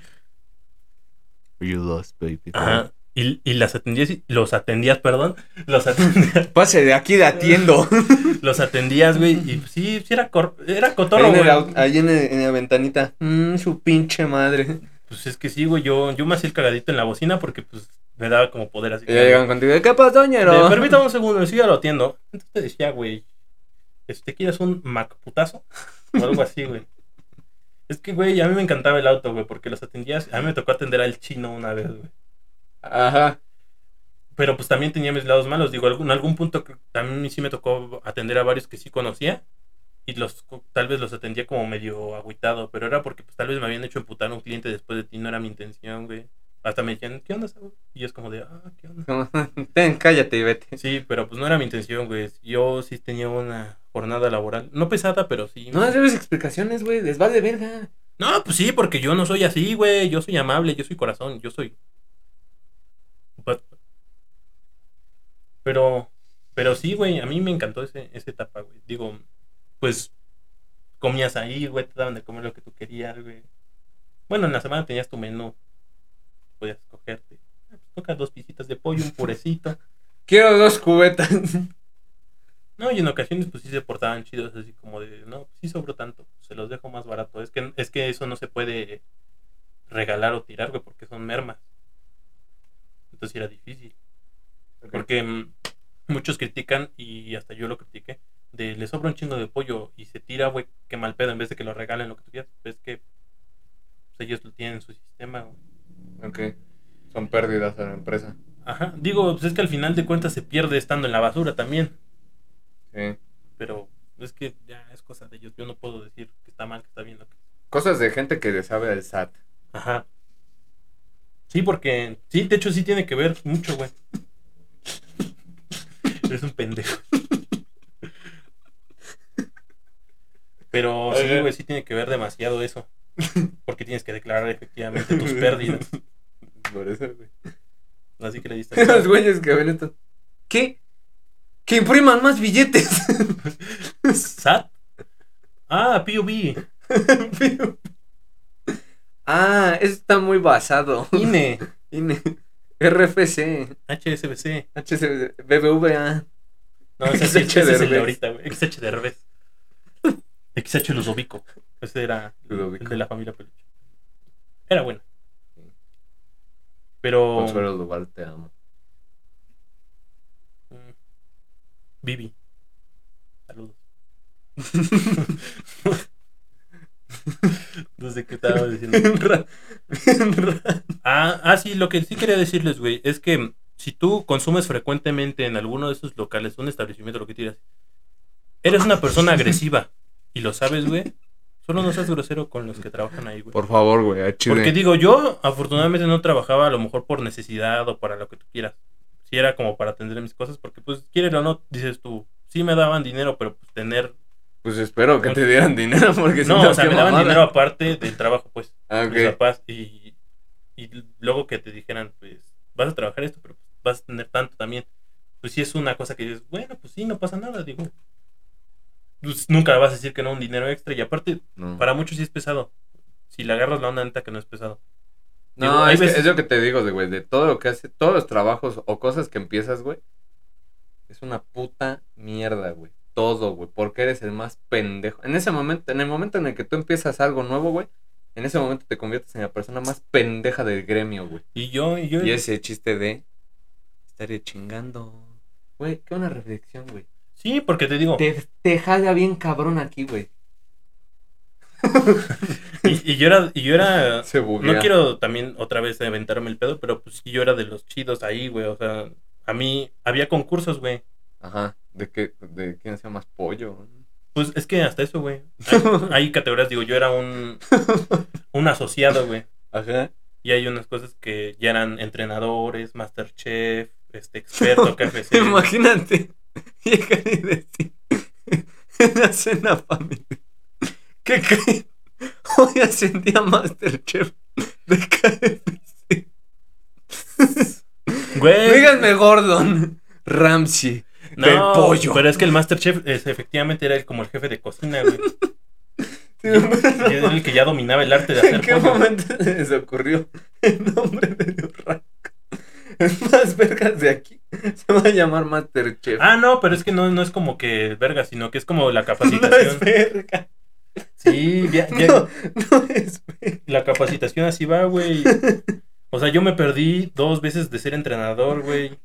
You lost, baby.
Ajá. Y, y las atendías, los atendías, perdón. Los atendías, [laughs]
Pase de aquí de atiendo. [laughs]
los atendías, güey. Y pues, sí, sí era, cor- era
Ahí
cotorro,
en, el
güey.
au- ahí en, el- en la ventanita. Mmm, su pinche madre.
Pues es que sí, güey, yo, yo me hacía el cagadito en la bocina porque, pues, me daba como poder así.
Y ya llegan contigo. ¿Qué pasó,
De,
ñero?
Permítame un segundo, sí, ya lo atiendo. Entonces te decía, güey, este, ¿quieres un macputazo? O algo así, güey. Es que, güey, a mí me encantaba el auto, güey, porque los atendías. A mí me tocó atender al chino una vez, güey.
Ajá.
Pero pues también tenía mis lados malos. Digo, en algún punto también sí me tocó atender a varios que sí conocía. Y los tal vez los atendía como medio agüitado. Pero era porque pues tal vez me habían hecho emputar a un cliente después de ti. No era mi intención, güey. Hasta me decían, ¿qué onda, Saúl? Y es como de, ah, ¿qué onda? [laughs]
Ten, cállate y vete.
Sí, pero pues no era mi intención, güey. Yo sí tenía una jornada laboral. No pesada, pero sí.
No debes explicaciones, güey. Les vale verga.
No, pues sí, porque yo no soy así, güey. Yo soy amable, yo soy corazón, yo soy. Pero, pero sí, güey, a mí me encantó ese, esa etapa, güey. Digo, pues comías ahí, güey, te daban de comer lo que tú querías, güey. Bueno, en la semana tenías tu menú. Podías escogerte. Ah, pues, toca dos pisitas de pollo, un purecito. [laughs]
Quiero dos cubetas. [laughs]
No, y en ocasiones pues sí se portaban chidos, así como de, no, pues sí sobró tanto, se los dejo más barato. Es que, es que eso no se puede regalar o tirar, güey, porque son mermas. Entonces era difícil. Porque mm, muchos critican, y hasta yo lo critiqué, de le sobra un chingo de pollo y se tira, güey, qué mal pedo, en vez de que lo regalen lo que tú quieras. Es que pues, ellos lo tienen en su sistema, güey.
Ok. Son pérdidas a la empresa.
Ajá, digo, pues es que al final de cuentas se pierde estando en la basura también.
Sí.
Pero es que ya es cosa de ellos. Yo no puedo decir que está mal, que está bien. Lo que...
Cosas de gente que le sabe al SAT.
Ajá. Sí, porque. Sí, de hecho, sí tiene que ver mucho, güey. Eres un pendejo. Pero sí, güey, sí tiene que ver demasiado eso. Porque tienes que declarar efectivamente tus [laughs] pérdidas.
Por eso, güey.
Así que le diste. [laughs]
Los güeyes que ven esto. ¿Qué? Que impriman más billetes. [laughs]
¿SAT? Ah, POV.
ah, eso está muy basado.
INE.
INE. RFC,
HSBC.
HC, BBVA.
No, ese,
XH [laughs]
es el de
Derbez.
ahorita, güey. XH de revés. XH Ludovico. Ese era
Ludovico.
el de la familia Peluche. Era bueno. Pero.
Consuelo Duval, te amo.
mm, Vivi. Saludos. [laughs] no sé qué estaba diciendo. Ah, ah, sí, lo que sí quería decirles, güey, es que si tú consumes frecuentemente en alguno de esos locales, un establecimiento, lo que tiras, eres una persona agresiva y lo sabes, güey, solo no seas grosero con los que trabajan ahí, güey.
Por favor, güey, a Chile.
Porque digo, yo afortunadamente no trabajaba a lo mejor por necesidad o para lo que tú quieras. Si era como para atender mis cosas, porque pues quieres o no, dices tú, sí me daban dinero, pero pues tener...
Pues espero que te dieran dinero porque si
No,
no,
o sea, me daban
mamada.
dinero aparte del trabajo, pues.
Ah,
mis
ok.
papás y, y luego que te dijeran, pues, vas a trabajar esto, pero pues, vas a tener tanto también. Pues sí es una cosa que dices, bueno, pues sí, no pasa nada, digo. Pues nunca vas a decir que no un dinero extra y aparte,
No,
para muchos sí es pesado. Si le agarras la onda neta que no es pesado.
No,
digo,
es, que-
veces-
es lo que te digo, de, güey, de todo lo que hace, todos los trabajos o cosas que empiezas, güey, es una puta mierda, güey. Todo, güey, porque eres el más pendejo. En ese momento, en el momento en el que tú empiezas algo nuevo, güey, en ese momento te conviertes en la persona más pendeja del gremio, güey.
Y yo, y yo,
Y ese chiste de estaré chingando. Güey, qué una reflexión, güey.
sí, porque te digo,
Te, te jala bien cabrón aquí, güey. [laughs]
y, y yo era, y yo era, [laughs]
Se buguea.
no quiero también otra vez aventarme el pedo, pero pues sí, yo era de los chidos ahí, güey, o sea, a mí había concursos, güey.
Ajá, de que, de quién sea más pollo.
Pues es que hasta eso, güey. Hay, [laughs] hay categorías, digo, yo era un, un asociado, güey.
Ajá.
Y hay unas cosas que ya eran entrenadores, masterchef, este experto, [laughs] KFC.
Imagínate [laughs] llegar y decir en la cena familiar que creen hoy ascendía Masterchef de KFC.
Güey.
Díganme Gordon Ramsay del
no,
pollo.
Pero es que el masterchef es, efectivamente era el- como el jefe de cocina, güey.
Sí,
Y era el que ya dominaba el arte de [laughs]
¿En
hacer
qué
pollo.
momento se les ocurrió el nombre de? Es más vergas de aquí. Se va a llamar Masterchef.
Ah, no, pero es que no, no es como que verga, sino que es como la [laughs]
no
capacitación.
es verga.
Sí, ya- ya-
No, no es verga.
la capacitación así va, güey. [laughs] O sea, yo me perdí dos veces de ser entrenador, güey.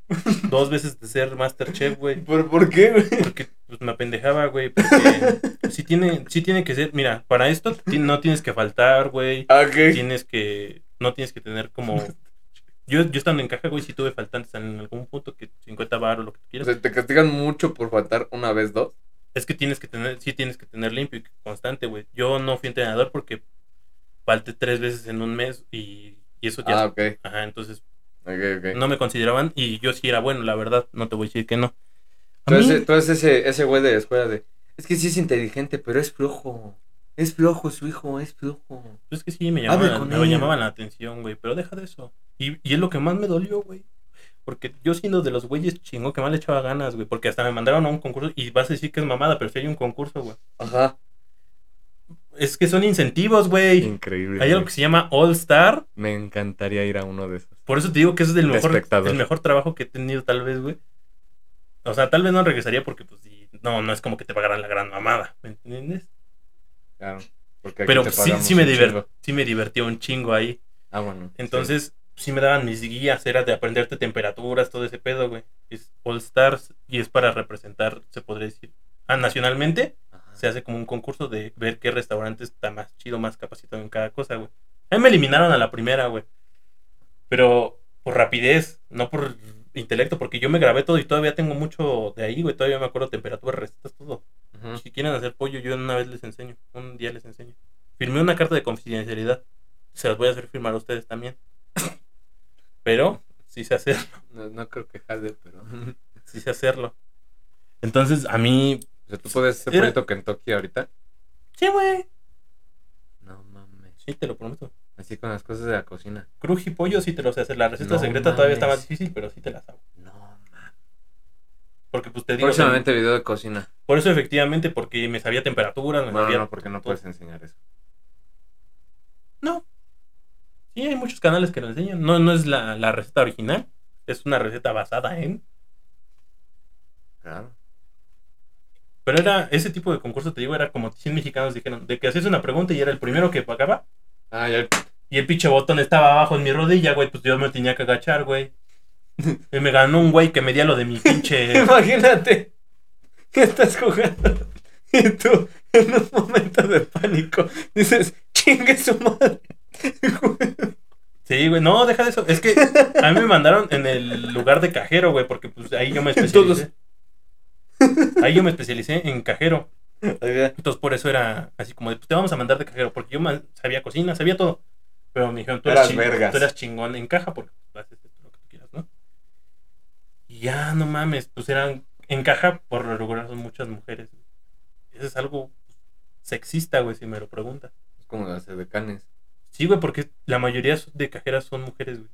Dos veces de ser masterchef, güey.
¿Por, ¿Por qué, güey?
Porque pues, me apendejaba, güey. Porque sí tiene, sí tiene que ser. Mira, para esto no tienes que faltar, güey.
¿A qué?
Tienes que. No tienes que tener como. Yo, yo estando en caja, güey, sí tuve faltantes en algún punto que 50 bar o lo que tú
O
quieras.
sea, te castigan mucho por faltar una vez, dos.
Es que tienes que tener, sí tienes que tener limpio y constante, güey. Yo no fui entrenador porque falté tres veces en un mes y, y eso ya.
Ah, ok.
Ajá, entonces
Ok, ok.
no me consideraban y yo sí era bueno, la verdad. No te voy a decir que no. A mí-
tú eres ese, ese güey de la escuela de. Es que sí es inteligente, pero es flojo. Es flojo su hijo, es flojo.
Pues es que sí, me llamaban, me llamaban la atención, güey. Pero deja de eso. Y, y es lo que más me dolió, güey. Porque yo siendo de los güeyes chingón que más le echaba ganas, güey. Porque hasta me mandaron a un concurso y vas a decir que es mamada, pero si hay un concurso, güey.
Ajá.
Es que son incentivos, güey.
Increíble.
Hay algo que se llama All Star.
Me encantaría ir a uno de esos.
Por eso te digo que ese es el mejor,
espectador.
el mejor trabajo que he tenido, tal vez, güey. O sea, tal vez no regresaría porque, pues, sí, no, no es como que te pagaran la gran mamada, ¿me entiendes?
Claro. Porque aquí
Pero
te
sí, sí, me divert- sí me divertió un chingo ahí.
Ah, bueno.
Entonces, sí. me daban mis guías, era de aprenderte temperaturas, todo ese pedo, güey. Es All Stars y es para representar, se podría decir. Ah, nacionalmente
sí.
Se hace como un concurso de ver qué restaurante está más chido, más capacitado en cada cosa, güey. A mí me eliminaron a la primera, güey. Pero por rapidez, no por intelecto, porque yo me grabé todo y todavía tengo mucho de ahí, güey. Todavía me acuerdo temperaturas, recetas, todo. Si quieren hacer pollo, yo una vez les enseño. Un día les enseño. Firmé una carta de confidencialidad. Se las voy a hacer firmar a ustedes también. [coughs] Pero sí sé hacerlo.
No, no creo que jale, pero. [laughs]
Sí sé hacerlo. Entonces, a mí.
O sea, tú puedes hacer
Era-
proyecto Kentucky ahorita.
Sí, güey.
No mames.
Sí, te lo prometo.
Así con las cosas de la cocina.
Cruji pollo sí te lo sé hacer. La receta
No
secreta todavía está
mames.
más difícil, pero sí te la hago.
No mames.
Porque pues te digo.
Próximamente video de cocina.
Por eso, efectivamente, porque me sabía temperaturas, me
Bueno,
sabía.
no, porque no puedes enseñar eso.
No. Sí, hay muchos canales que lo enseñan. No, no es la, la receta original. Es una receta basada en.
Claro.
Pero era ese tipo de concurso, te digo, era como 100 mexicanos dijeron, de que hacías una pregunta y era el primero que pagaba.
Ah, ya.
Y el pinche botón estaba abajo en mi rodilla, güey, pues yo me tenía que agachar, güey. [laughs] Y me ganó un güey que medía lo de mi pinche... [laughs]
Imagínate que estás jugando y tú en un momento de pánico dices, chingue su madre.
Sí, güey, no, deja de eso. Es que a mí me mandaron en el lugar de cajero, güey, porque pues ahí yo me [laughs] especialicé. Ahí yo me especialicé en cajero. Entonces por eso era así como de, pues te vamos a mandar de cajero, porque yo sabía cocina, sabía todo. Pero me dijeron, tú eras,
Eras
chi-
vergas.
tú eras chingón en caja, porque pues, haces esto, lo que tú quieras, ¿no? Y ya, no mames, pues eran, en caja por lo regular son muchas mujeres. Eso es algo sexista, güey, si me lo preguntas.
Es como las decanes.
Sí, güey, porque la mayoría de cajeras son mujeres, güey.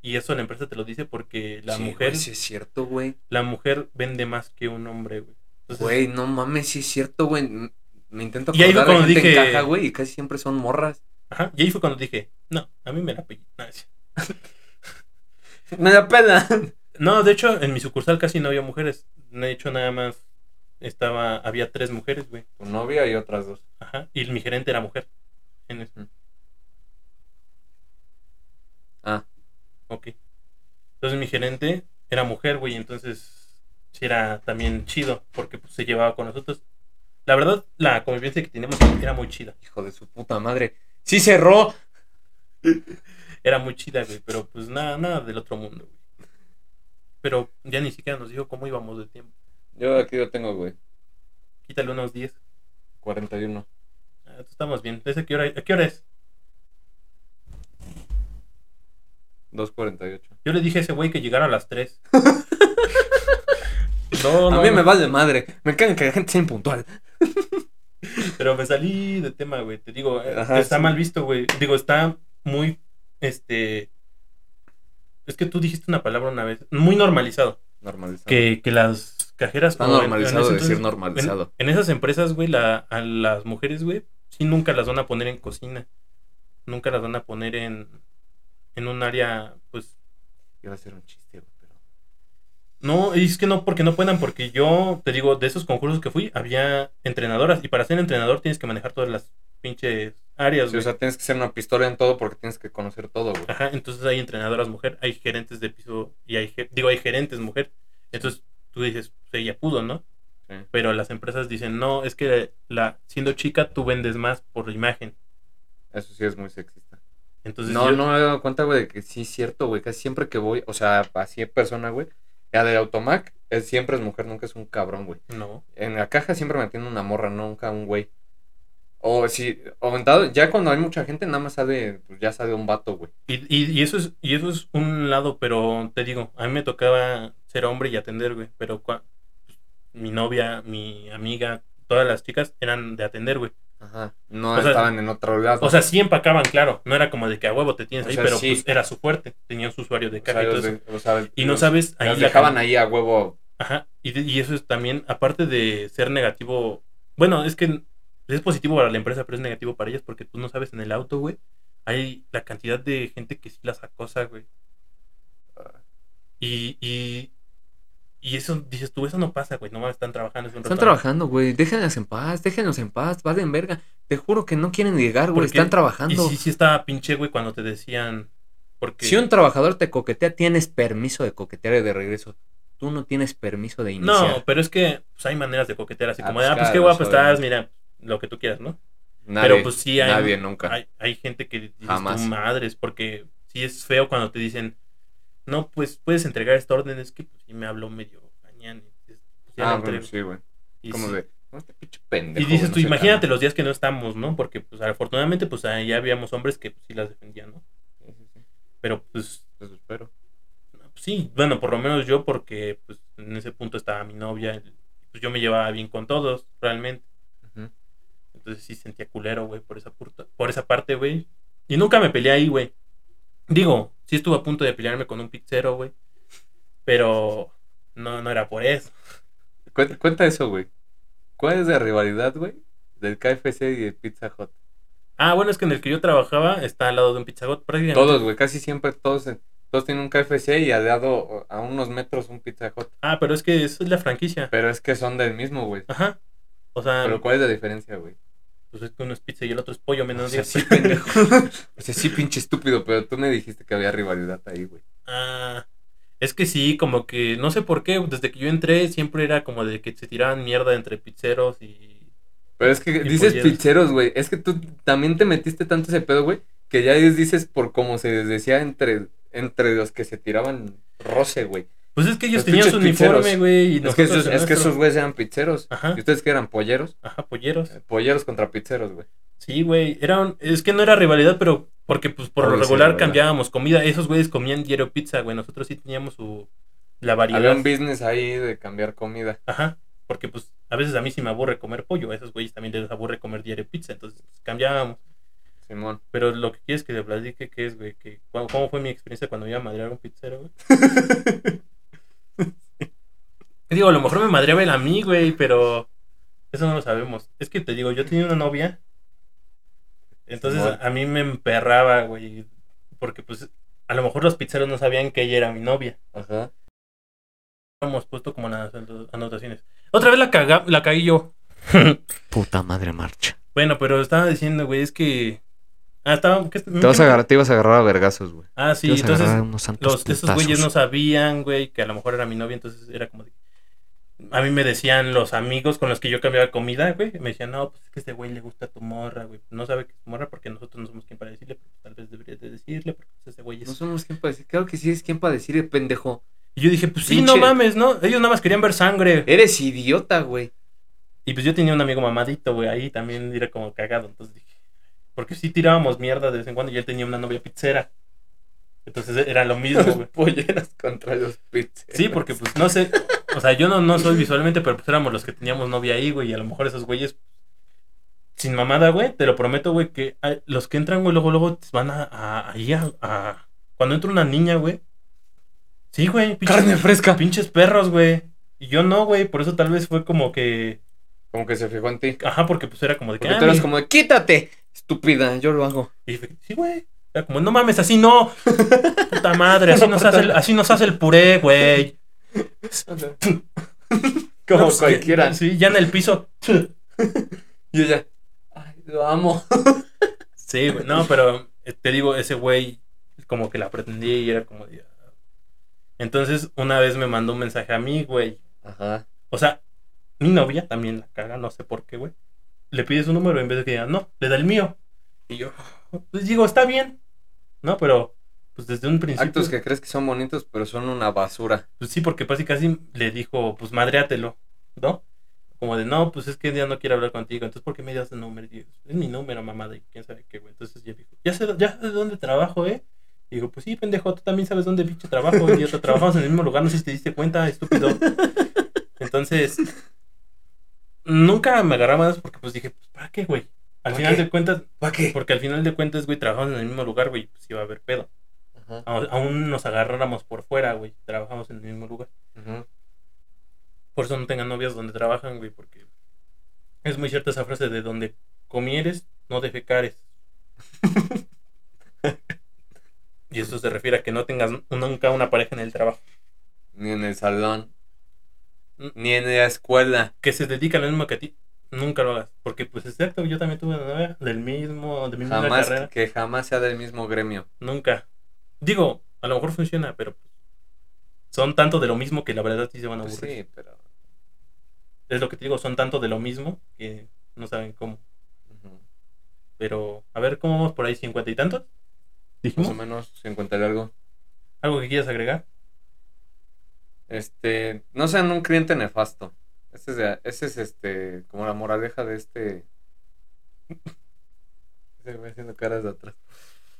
Y eso la empresa te lo dice porque la
Sí,
mujer,
güey, sí es cierto, güey.
la mujer vende más que un hombre, güey. Entonces,
Güey, no mames, sí es cierto, güey. Me intento
Y ahí fue
acordar
cuando
gente
dije-
en caja, güey, y casi siempre son morras.
Ajá, y ahí fue cuando dije, no, a mí me la sí. [laughs]
Me da pena.
No, de hecho, en mi sucursal casi no había mujeres. De hecho, nada más estaba, había tres mujeres, güey.
Tu novia y otras dos.
Ajá, y mi gerente era mujer. En eso.
Ah,
Ok. Entonces mi gerente era mujer, güey, entonces sí era también chido, porque pues, se llevaba con nosotros. La verdad, la convivencia que teníamos era muy chida.
hijo de su puta madre. Sí cerró. [laughs]
Era muy chida, güey, pero pues nada, nada del otro mundo, güey. Pero ya ni siquiera nos dijo cómo íbamos de tiempo.
Yo aquí lo tengo, güey.
Quítale unos 10.
41.
Ah, estamos bien. ¿Es a, qué hora, ¿A qué hora es?
2.48.
Yo le dije a ese güey que llegara a las 3. no, [laughs] no,
a mí me
no.
vale madre. Me cagan que la gente sea impuntual.
Pero me salí de tema, güey. Te digo, eh,
Ajá,
está
sí.
mal visto, güey. Digo, está muy, este... Es que tú dijiste una palabra una vez. Muy normalizado.
Normalizado.
Que, que las cajeras...
Está
o en- en
normalizado decir
entonces-
normalizado.
En, en esas empresas, güey, la, a las mujeres, güey, sí nunca las van a poner en cocina. Nunca las van a poner en, en un área, pues...
Iba a ser un chiste, güey, pero.
No, y es que no, porque no puedan, porque yo, te digo, de esos concursos que fui, había entrenadoras. Y para ser entrenador tienes que manejar todas las pinches áreas,
Sí,
güey.
o sea, tienes que ser una pistola en todo porque tienes que conocer todo, güey.
Ajá, entonces hay entrenadoras mujer, hay gerentes de piso y hay, digo, hay gerentes mujer. Entonces tú dices, pues ella pudo, ¿no?
Sí.
Pero las empresas dicen, no, es que la siendo chica tú vendes más por la imagen.
Eso sí es muy sexista.
Entonces
No,
yo-
no me he dado cuenta, güey, de que sí es cierto, güey. Casi siempre que voy, o sea, así en persona, güey. La de Automac es, siempre es mujer, nunca es un cabrón, güey.
no.
En la caja siempre me atiende una morra, nunca un güey. O si, o en dado- ya cuando hay mucha gente, nada más sale, pues ya sale un vato, güey.
Y, y, y eso es, y eso es un lado, pero te digo, a mí me tocaba ser hombre y atender, güey. Pero cua- mi novia, mi amiga, todas las chicas eran de atender, güey.
Ajá. No
O sea,
estaban en otro lado.
O sea, sí empacaban, claro. No era como de que a huevo te tienes
O
ahí,
sea,
pero
sí.
pues era su fuerte. Tenía su usuario de caja y todo
los
eso.
de- o sea,
Y no
los-
sabes ahí la
dejaban ahí a huevo.
Ajá. Y, de- y eso es también, aparte de ser negativo. Bueno, es que es positivo para la empresa, pero es negativo para ellas porque tú no sabes en el auto, güey. Hay la cantidad de gente que sí las acosa, güey. Y, y, y eso, dices tú, eso no pasa, güey. No están trabajando. Es un
Están trabajando, güey. Déjenlas en paz, déjenlos en paz, valen verga. Te juro que no quieren llegar, güey. Están
Y
trabajando.
sí, sí estaba pinche, güey, cuando te decían. Porque.
Si un trabajador te coquetea, tienes permiso de coquetear y de regreso. Tú no tienes permiso de iniciar.
No, pero es que pues, hay maneras de coquetear así
Ah,
como
pues
de, ah, pues qué guapo estás, mira, lo que tú quieras, ¿no?
nadie,
pero pues sí hay,
nadie nunca.
hay, hay gente que tú, madres, porque sí es feo cuando te dicen, no, pues puedes entregar esta orden, es que pues sí me habló medio mañana. Pues, ya
ah, bueno, sí, güey.
Y
Como
sí.
de, no, este pinche pendejo.
Y dices tú, imagínate los días que no estamos, ¿no? Porque pues afortunadamente pues ahí habíamos hombres que pues, sí las defendían, ¿no?
Sí, sí, sí.
Pero pues
Eso espero.
sí, bueno, por lo menos yo porque pues en ese punto estaba mi novia, pues yo me llevaba bien con todos, realmente. Entonces sí sentía culero, güey, por esa, por esa parte, güey. Y nunca me peleé ahí, güey. Digo, sí estuve a punto de pelearme con un pizzero, güey. Pero no, no era por eso.
Cuenta, cuenta eso, güey. ¿Cuál es la rivalidad, güey? Del KFC y del Pizza Hut.
Ah, bueno, es que en el que yo trabajaba está al lado de un pizzagot. prácticamente.
Todos, güey, casi siempre todos, todos tienen un KFC y al lado, a unos metros, un Pizza Hut.
Ah, pero es que eso es la franquicia.
Pero es que son del mismo, güey.
Ajá. O sea,
Pero ¿cuál es la diferencia, güey?
Pues es que uno es pizza y el otro es pollo, menos
O sea,
digas.
sí, pendejo. [laughs] O sea, sí, pinche estúpido, pero tú me dijiste que había rivalidad ahí, güey.
Ah, es que sí, como que no sé por qué, desde que yo entré siempre era como de que se tiraban mierda entre pizzeros y...
Pero es que dices
polleros.
pizzeros, güey. Es que tú también te metiste tanto ese pedo, güey, que ya dices por cómo se decía entre, entre los que se tiraban roce, güey.
Pues es que ellos
Los
tenían su uniforme, güey, y
Es que, esos,
el
es que
nuestro.
esos güeyes eran pizzeros.
Ajá,
¿Y ustedes que eran polleros?
ajá, polleros.
Eh, Polleros contra pizzeros, güey.
Sí, güey, era un- es que no era rivalidad, pero porque pues por lo
Obvio,
regular cambiábamos comida. Esos güeyes comían diario pizza, güey. Nosotros sí teníamos su la variedad.
Había un business ahí de cambiar comida.
Ajá, porque pues a veces a mí sí me aburre comer pollo, a esos güeyes también les aburre comer diario pizza, entonces pues, cambiábamos.
Simón.
Pero lo que quieres que te platique, ¿qué es, güey? Que, ¿cómo, cómo fue mi experiencia cuando iba a madrear a un pizzero, güey? [laughs] Digo, a lo mejor me madreaba él a mí, güey, pero eso no lo sabemos. Es que te digo, yo tenía una novia, entonces a, mí me emperraba, güey, porque pues a lo mejor los pizzeros no sabían que ella era mi novia.
Ajá.
Hemos puesto como las anotaciones. Otra vez la, caga, la caí yo. [laughs]
Puta madre marcha.
bueno, pero estaba diciendo, güey, es que... Ah, estaba... ¿qué-
Te vas a agarrar, te ibas a agarrar a vergazos, güey.
Ah, sí, entonces
unos
los, esos güeyes no sabían, güey, que a lo mejor era mi novia, entonces era como de... A mí me decían los amigos con los que yo cambiaba comida, güey, me decían, no, pues es que este güey le gusta tu morra, güey. No sabe que es tu morra porque nosotros no somos quien para decirle, pero tal vez deberías de decirle, porque pues, ese güey es...
No somos quien para decir. Claro que sí es quien para decir, pendejo.
Y yo dije, pues sí,
Pinche-
no mames, ¿no? Ellos nada más querían ver sangre.
Eres idiota, güey.
Y pues yo tenía un amigo mamadito, güey, ahí también era como cagado. Entonces dije, porque sí tirábamos mierda de vez en cuando y él tenía una novia pizzera. Entonces era lo mismo, güey.
polleras contra los pizzas.
Sí, porque pues no sé, o sea, yo no, no soy visualmente, pero pues éramos los que teníamos novia ahí, güey, y a lo mejor esos güeyes, sin mamada, güey, te lo prometo, güey, que hay- los que entran, güey, luego, luego van a, a- ahí a, a- Cuando entra una niña, güey. Sí, güey, pinches,
Carne fresca.
pinches perros, güey. Y yo no, güey, por eso tal vez fue como que...
Como que se fijó en ti.
Ajá, porque pues era como de que...
Porque
ah,
tú eras como de, quítate, estúpida, yo lo hago.
Y dije, sí, güey. Era como, no mames, así no. [laughs] Puta madre, así nos hace el, así nos hace el puré, güey. [laughs]
Como
No, pues,
cualquiera.
ya- sí, ya en el piso. [laughs]
Yo ya, ay, lo amo. [laughs]
Sí, güey. No, pero eh, te digo, ese güey como que la pretendía y era como de... Entonces, una vez me mandó un mensaje a mí, güey.
Ajá.
O sea, mi novia también la caga, no sé por qué, güey. Le pide su número en vez de que diga, no, le da el mío. Y yo, pues digo, está bien. No, pero pues desde un principio...
Actos que crees que son bonitos, pero son una basura.
Pues sí, porque casi casi le dijo, pues madréatelo, ¿no? Como de, no, pues es que ya no quiero hablar contigo, entonces ¿por qué me das el número? Digo, es mi número, mamá, de quién sabe qué, güey. Entonces ya dijo, ya sé, ya sé dónde trabajo, ¿eh? Y digo, pues sí, pendejo, tú también sabes dónde pinche trabajo, idiota, trabajamos en el mismo lugar, no sé si te diste cuenta, estúpido. Entonces, nunca me agarraba más porque pues dije, pues ¿para qué, güey? Al
¿Para
final
qué?
de cuentas,
¿Para qué?
porque al final de cuentas, güey, trabajamos en el mismo lugar, güey, pues iba a haber pedo.
Ajá.
Aún nos agarráramos por fuera, güey, trabajamos en el mismo lugar. Por eso no tengan novias donde trabajan, güey, porque es muy cierta esa frase de donde comieres, no defecares. [laughs] y eso se refiere a que no tengas nunca una pareja en el trabajo.
Ni en el salón.
Mm.
Ni en la escuela.
Que se dedica a lo mismo que a ti, nunca lo hagas. Porque, pues, es cierto, yo también tuve una novia del mismo, de mi misma
Jamás,
carrera.
que jamás sea del mismo gremio.
Nunca. Digo, a lo mejor funciona, pero pues, son tanto de lo mismo que la verdad sí se van a
Pues
aburrir.
sí, pero.
Es lo que te digo, son tanto de lo mismo que no saben cómo. Pero, a ver, ¿cómo vamos por ahí? ¿Cincuenta y tantos?
Más
¿Dijimos?
o menos, sin contar algo.
¿Algo que quieras agregar?
Este, no sean un cliente nefasto. Ese es, de- ese es este, como la moraleja de este. [laughs] Se me haciendo caras de atrás.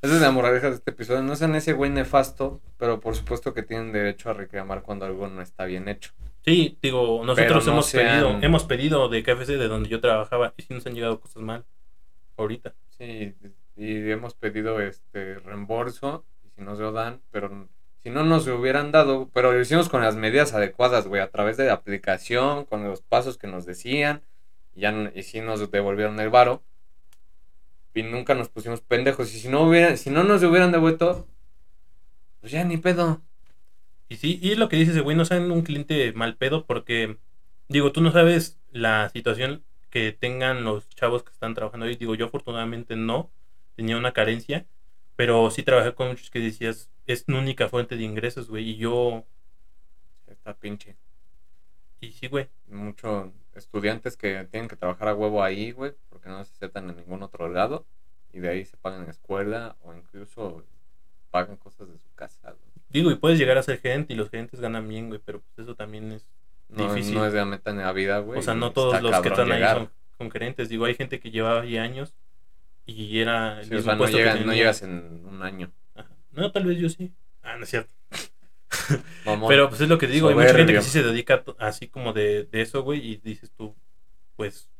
Esa es la moraleja de este episodio. No sean ese güey nefasto, pero por supuesto que tienen derecho a reclamar cuando algo no está bien hecho.
Sí, digo, nosotros
no
hemos
sean-
pedido, hemos pedido de KFC de donde yo trabajaba y sí nos han llegado cosas mal. Ahorita.
Sí, y hemos pedido este reembolso, y si nos lo dan, pero si no nos lo hubieran dado, pero lo hicimos con las medidas adecuadas, güey, a través de la aplicación, con los pasos que nos decían, y ya y sí nos devolvieron el varo. Y nunca nos pusimos pendejos. Y si no hubiera, si no nos hubieran devuelto, pues ya ni pedo.
Y sí, y lo que dices, güey, no sean un cliente mal pedo porque, digo, tú no sabes la situación que tengan los chavos que están trabajando ahí. Digo, yo afortunadamente no, tenía una carencia, pero sí trabajé con muchos que decías, es mi única fuente de ingresos, güey, y yo,
Está pinche.
y sí, güey,
Muchos estudiantes que tienen que trabajar a huevo ahí, güey, no se aceptan en ningún otro lado. Y de ahí se pagan en escuela o incluso pagan cosas de su casa.
digo, y puedes llegar a ser gerente y los gerentes ganan bien, güey, pero pues eso también es,
No,
Difícil.
no es de la meta en la vida, güey.
o sea, no todos los que están ahí son, son gerentes, digo, hay gente que llevaba ahí años y era el
Sí, o
mismo
sea, no,
puesto que
no llegas en un año.
Ajá. No, tal vez yo sí. Ah, no es cierto. [laughs]
Mamón.
Pero pues es lo que digo, hay mucha gente que sí se dedica así como de, de eso, güey, y dices tú, pues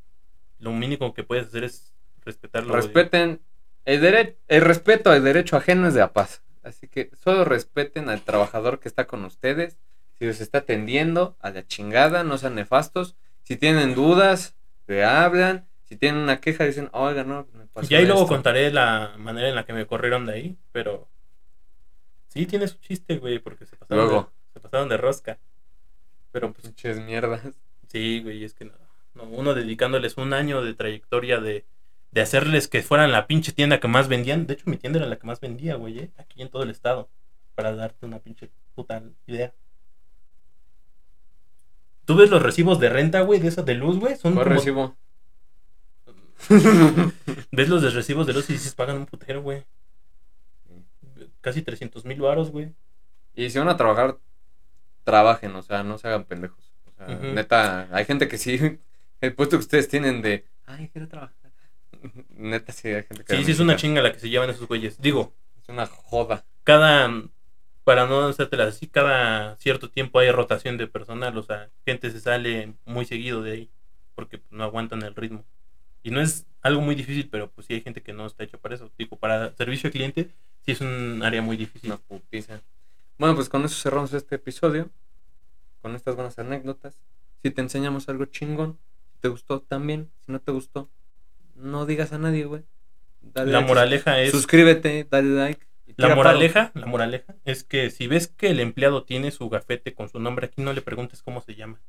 lo mínimo que puedes hacer es respetarlo.
Respeten el derecho, el respeto al derecho ajeno es de la paz. Así que solo respeten al trabajador que está con ustedes. Si los está atendiendo, a la chingada, no sean nefastos. Si tienen dudas, le hablan. Si tienen una queja, dicen, oiga, no, me pasó
Y ahí luego
esto".
contaré la manera en la que me corrieron de ahí, pero sí tiene su chiste, güey, porque se pasaron,
Luego.
De, se pasaron de rosca. Pero pues
Pinches mierdas.
sí, güey, es que no, no, uno dedicándoles un año de trayectoria de, de hacerles que fueran la pinche tienda que más vendían. De hecho, mi tienda era la que más vendía, güey, eh, aquí en todo el estado, para darte una pinche puta idea. ¿Tú ves los recibos de renta, güey, de esas de luz, güey? Son
¿Cuál
como-
recibo? [laughs]
¿Ves los recibos de luz y dices pagan un putero, güey? Casi 300 mil varos, güey.
Y si van a trabajar, trabajen, o sea, no se hagan pendejos. O sea, neta, hay gente que sí, el puesto que ustedes tienen de, ay, quiero trabajar. [laughs] Neta, sí, hay gente que...
Sí, sí, es una chinga la que se llevan esos güeyes. Digo,
Es una joda.
cada, para no hacértelas así, cada cierto tiempo hay rotación de personal, o sea, gente se sale muy seguido de ahí, porque no aguantan el ritmo. Y no es algo muy difícil, pero pues sí hay gente que no está hecho para eso. Digo, para servicio al cliente, sí es un área muy difícil.
Una putiza. Bueno, pues con eso cerramos este episodio. Con estas buenas anécdotas. Si te enseñamos algo chingón, te gustó también. Si no te gustó, no digas a nadie, güey. Dale
La
like,
moraleja es...
Suscríbete, dale like.
La
paro.
moraleja, la moraleja es que si ves que el empleado tiene su gafete con su nombre aquí, no le preguntes cómo se llama.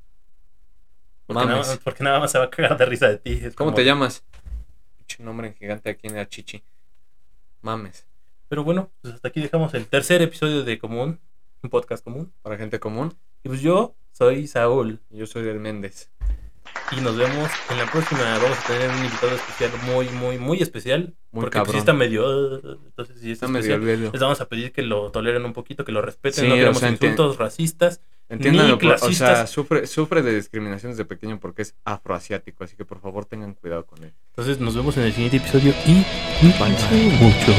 Porque, nada,
Mames.
porque nada más se va a cagar de risa de ti. Es
¿Cómo
como-
te llamas? Pinche nombre en gigante aquí en la chichi. Mames.
Pero bueno, pues hasta aquí dejamos el tercer episodio de Común, un podcast común.
Para gente común.
Y pues yo soy Saúl
Yo soy del Méndez.
Y nos vemos en la próxima. Vamos a tener un invitado especial muy, muy, muy especial.
Muy
porque pues, sí está medio... entonces si es
Está medio
especial, les vamos a pedir que lo toleren un poquito, que lo respeten.
Sí,
no
o
queremos
sea, enti-
insultos racistas.
Entiéndanlo, o sea, sufre, sufre de discriminaciones de pequeño porque es afroasiático, así que por favor tengan cuidado con él.
Entonces nos vemos en el siguiente episodio y mucho.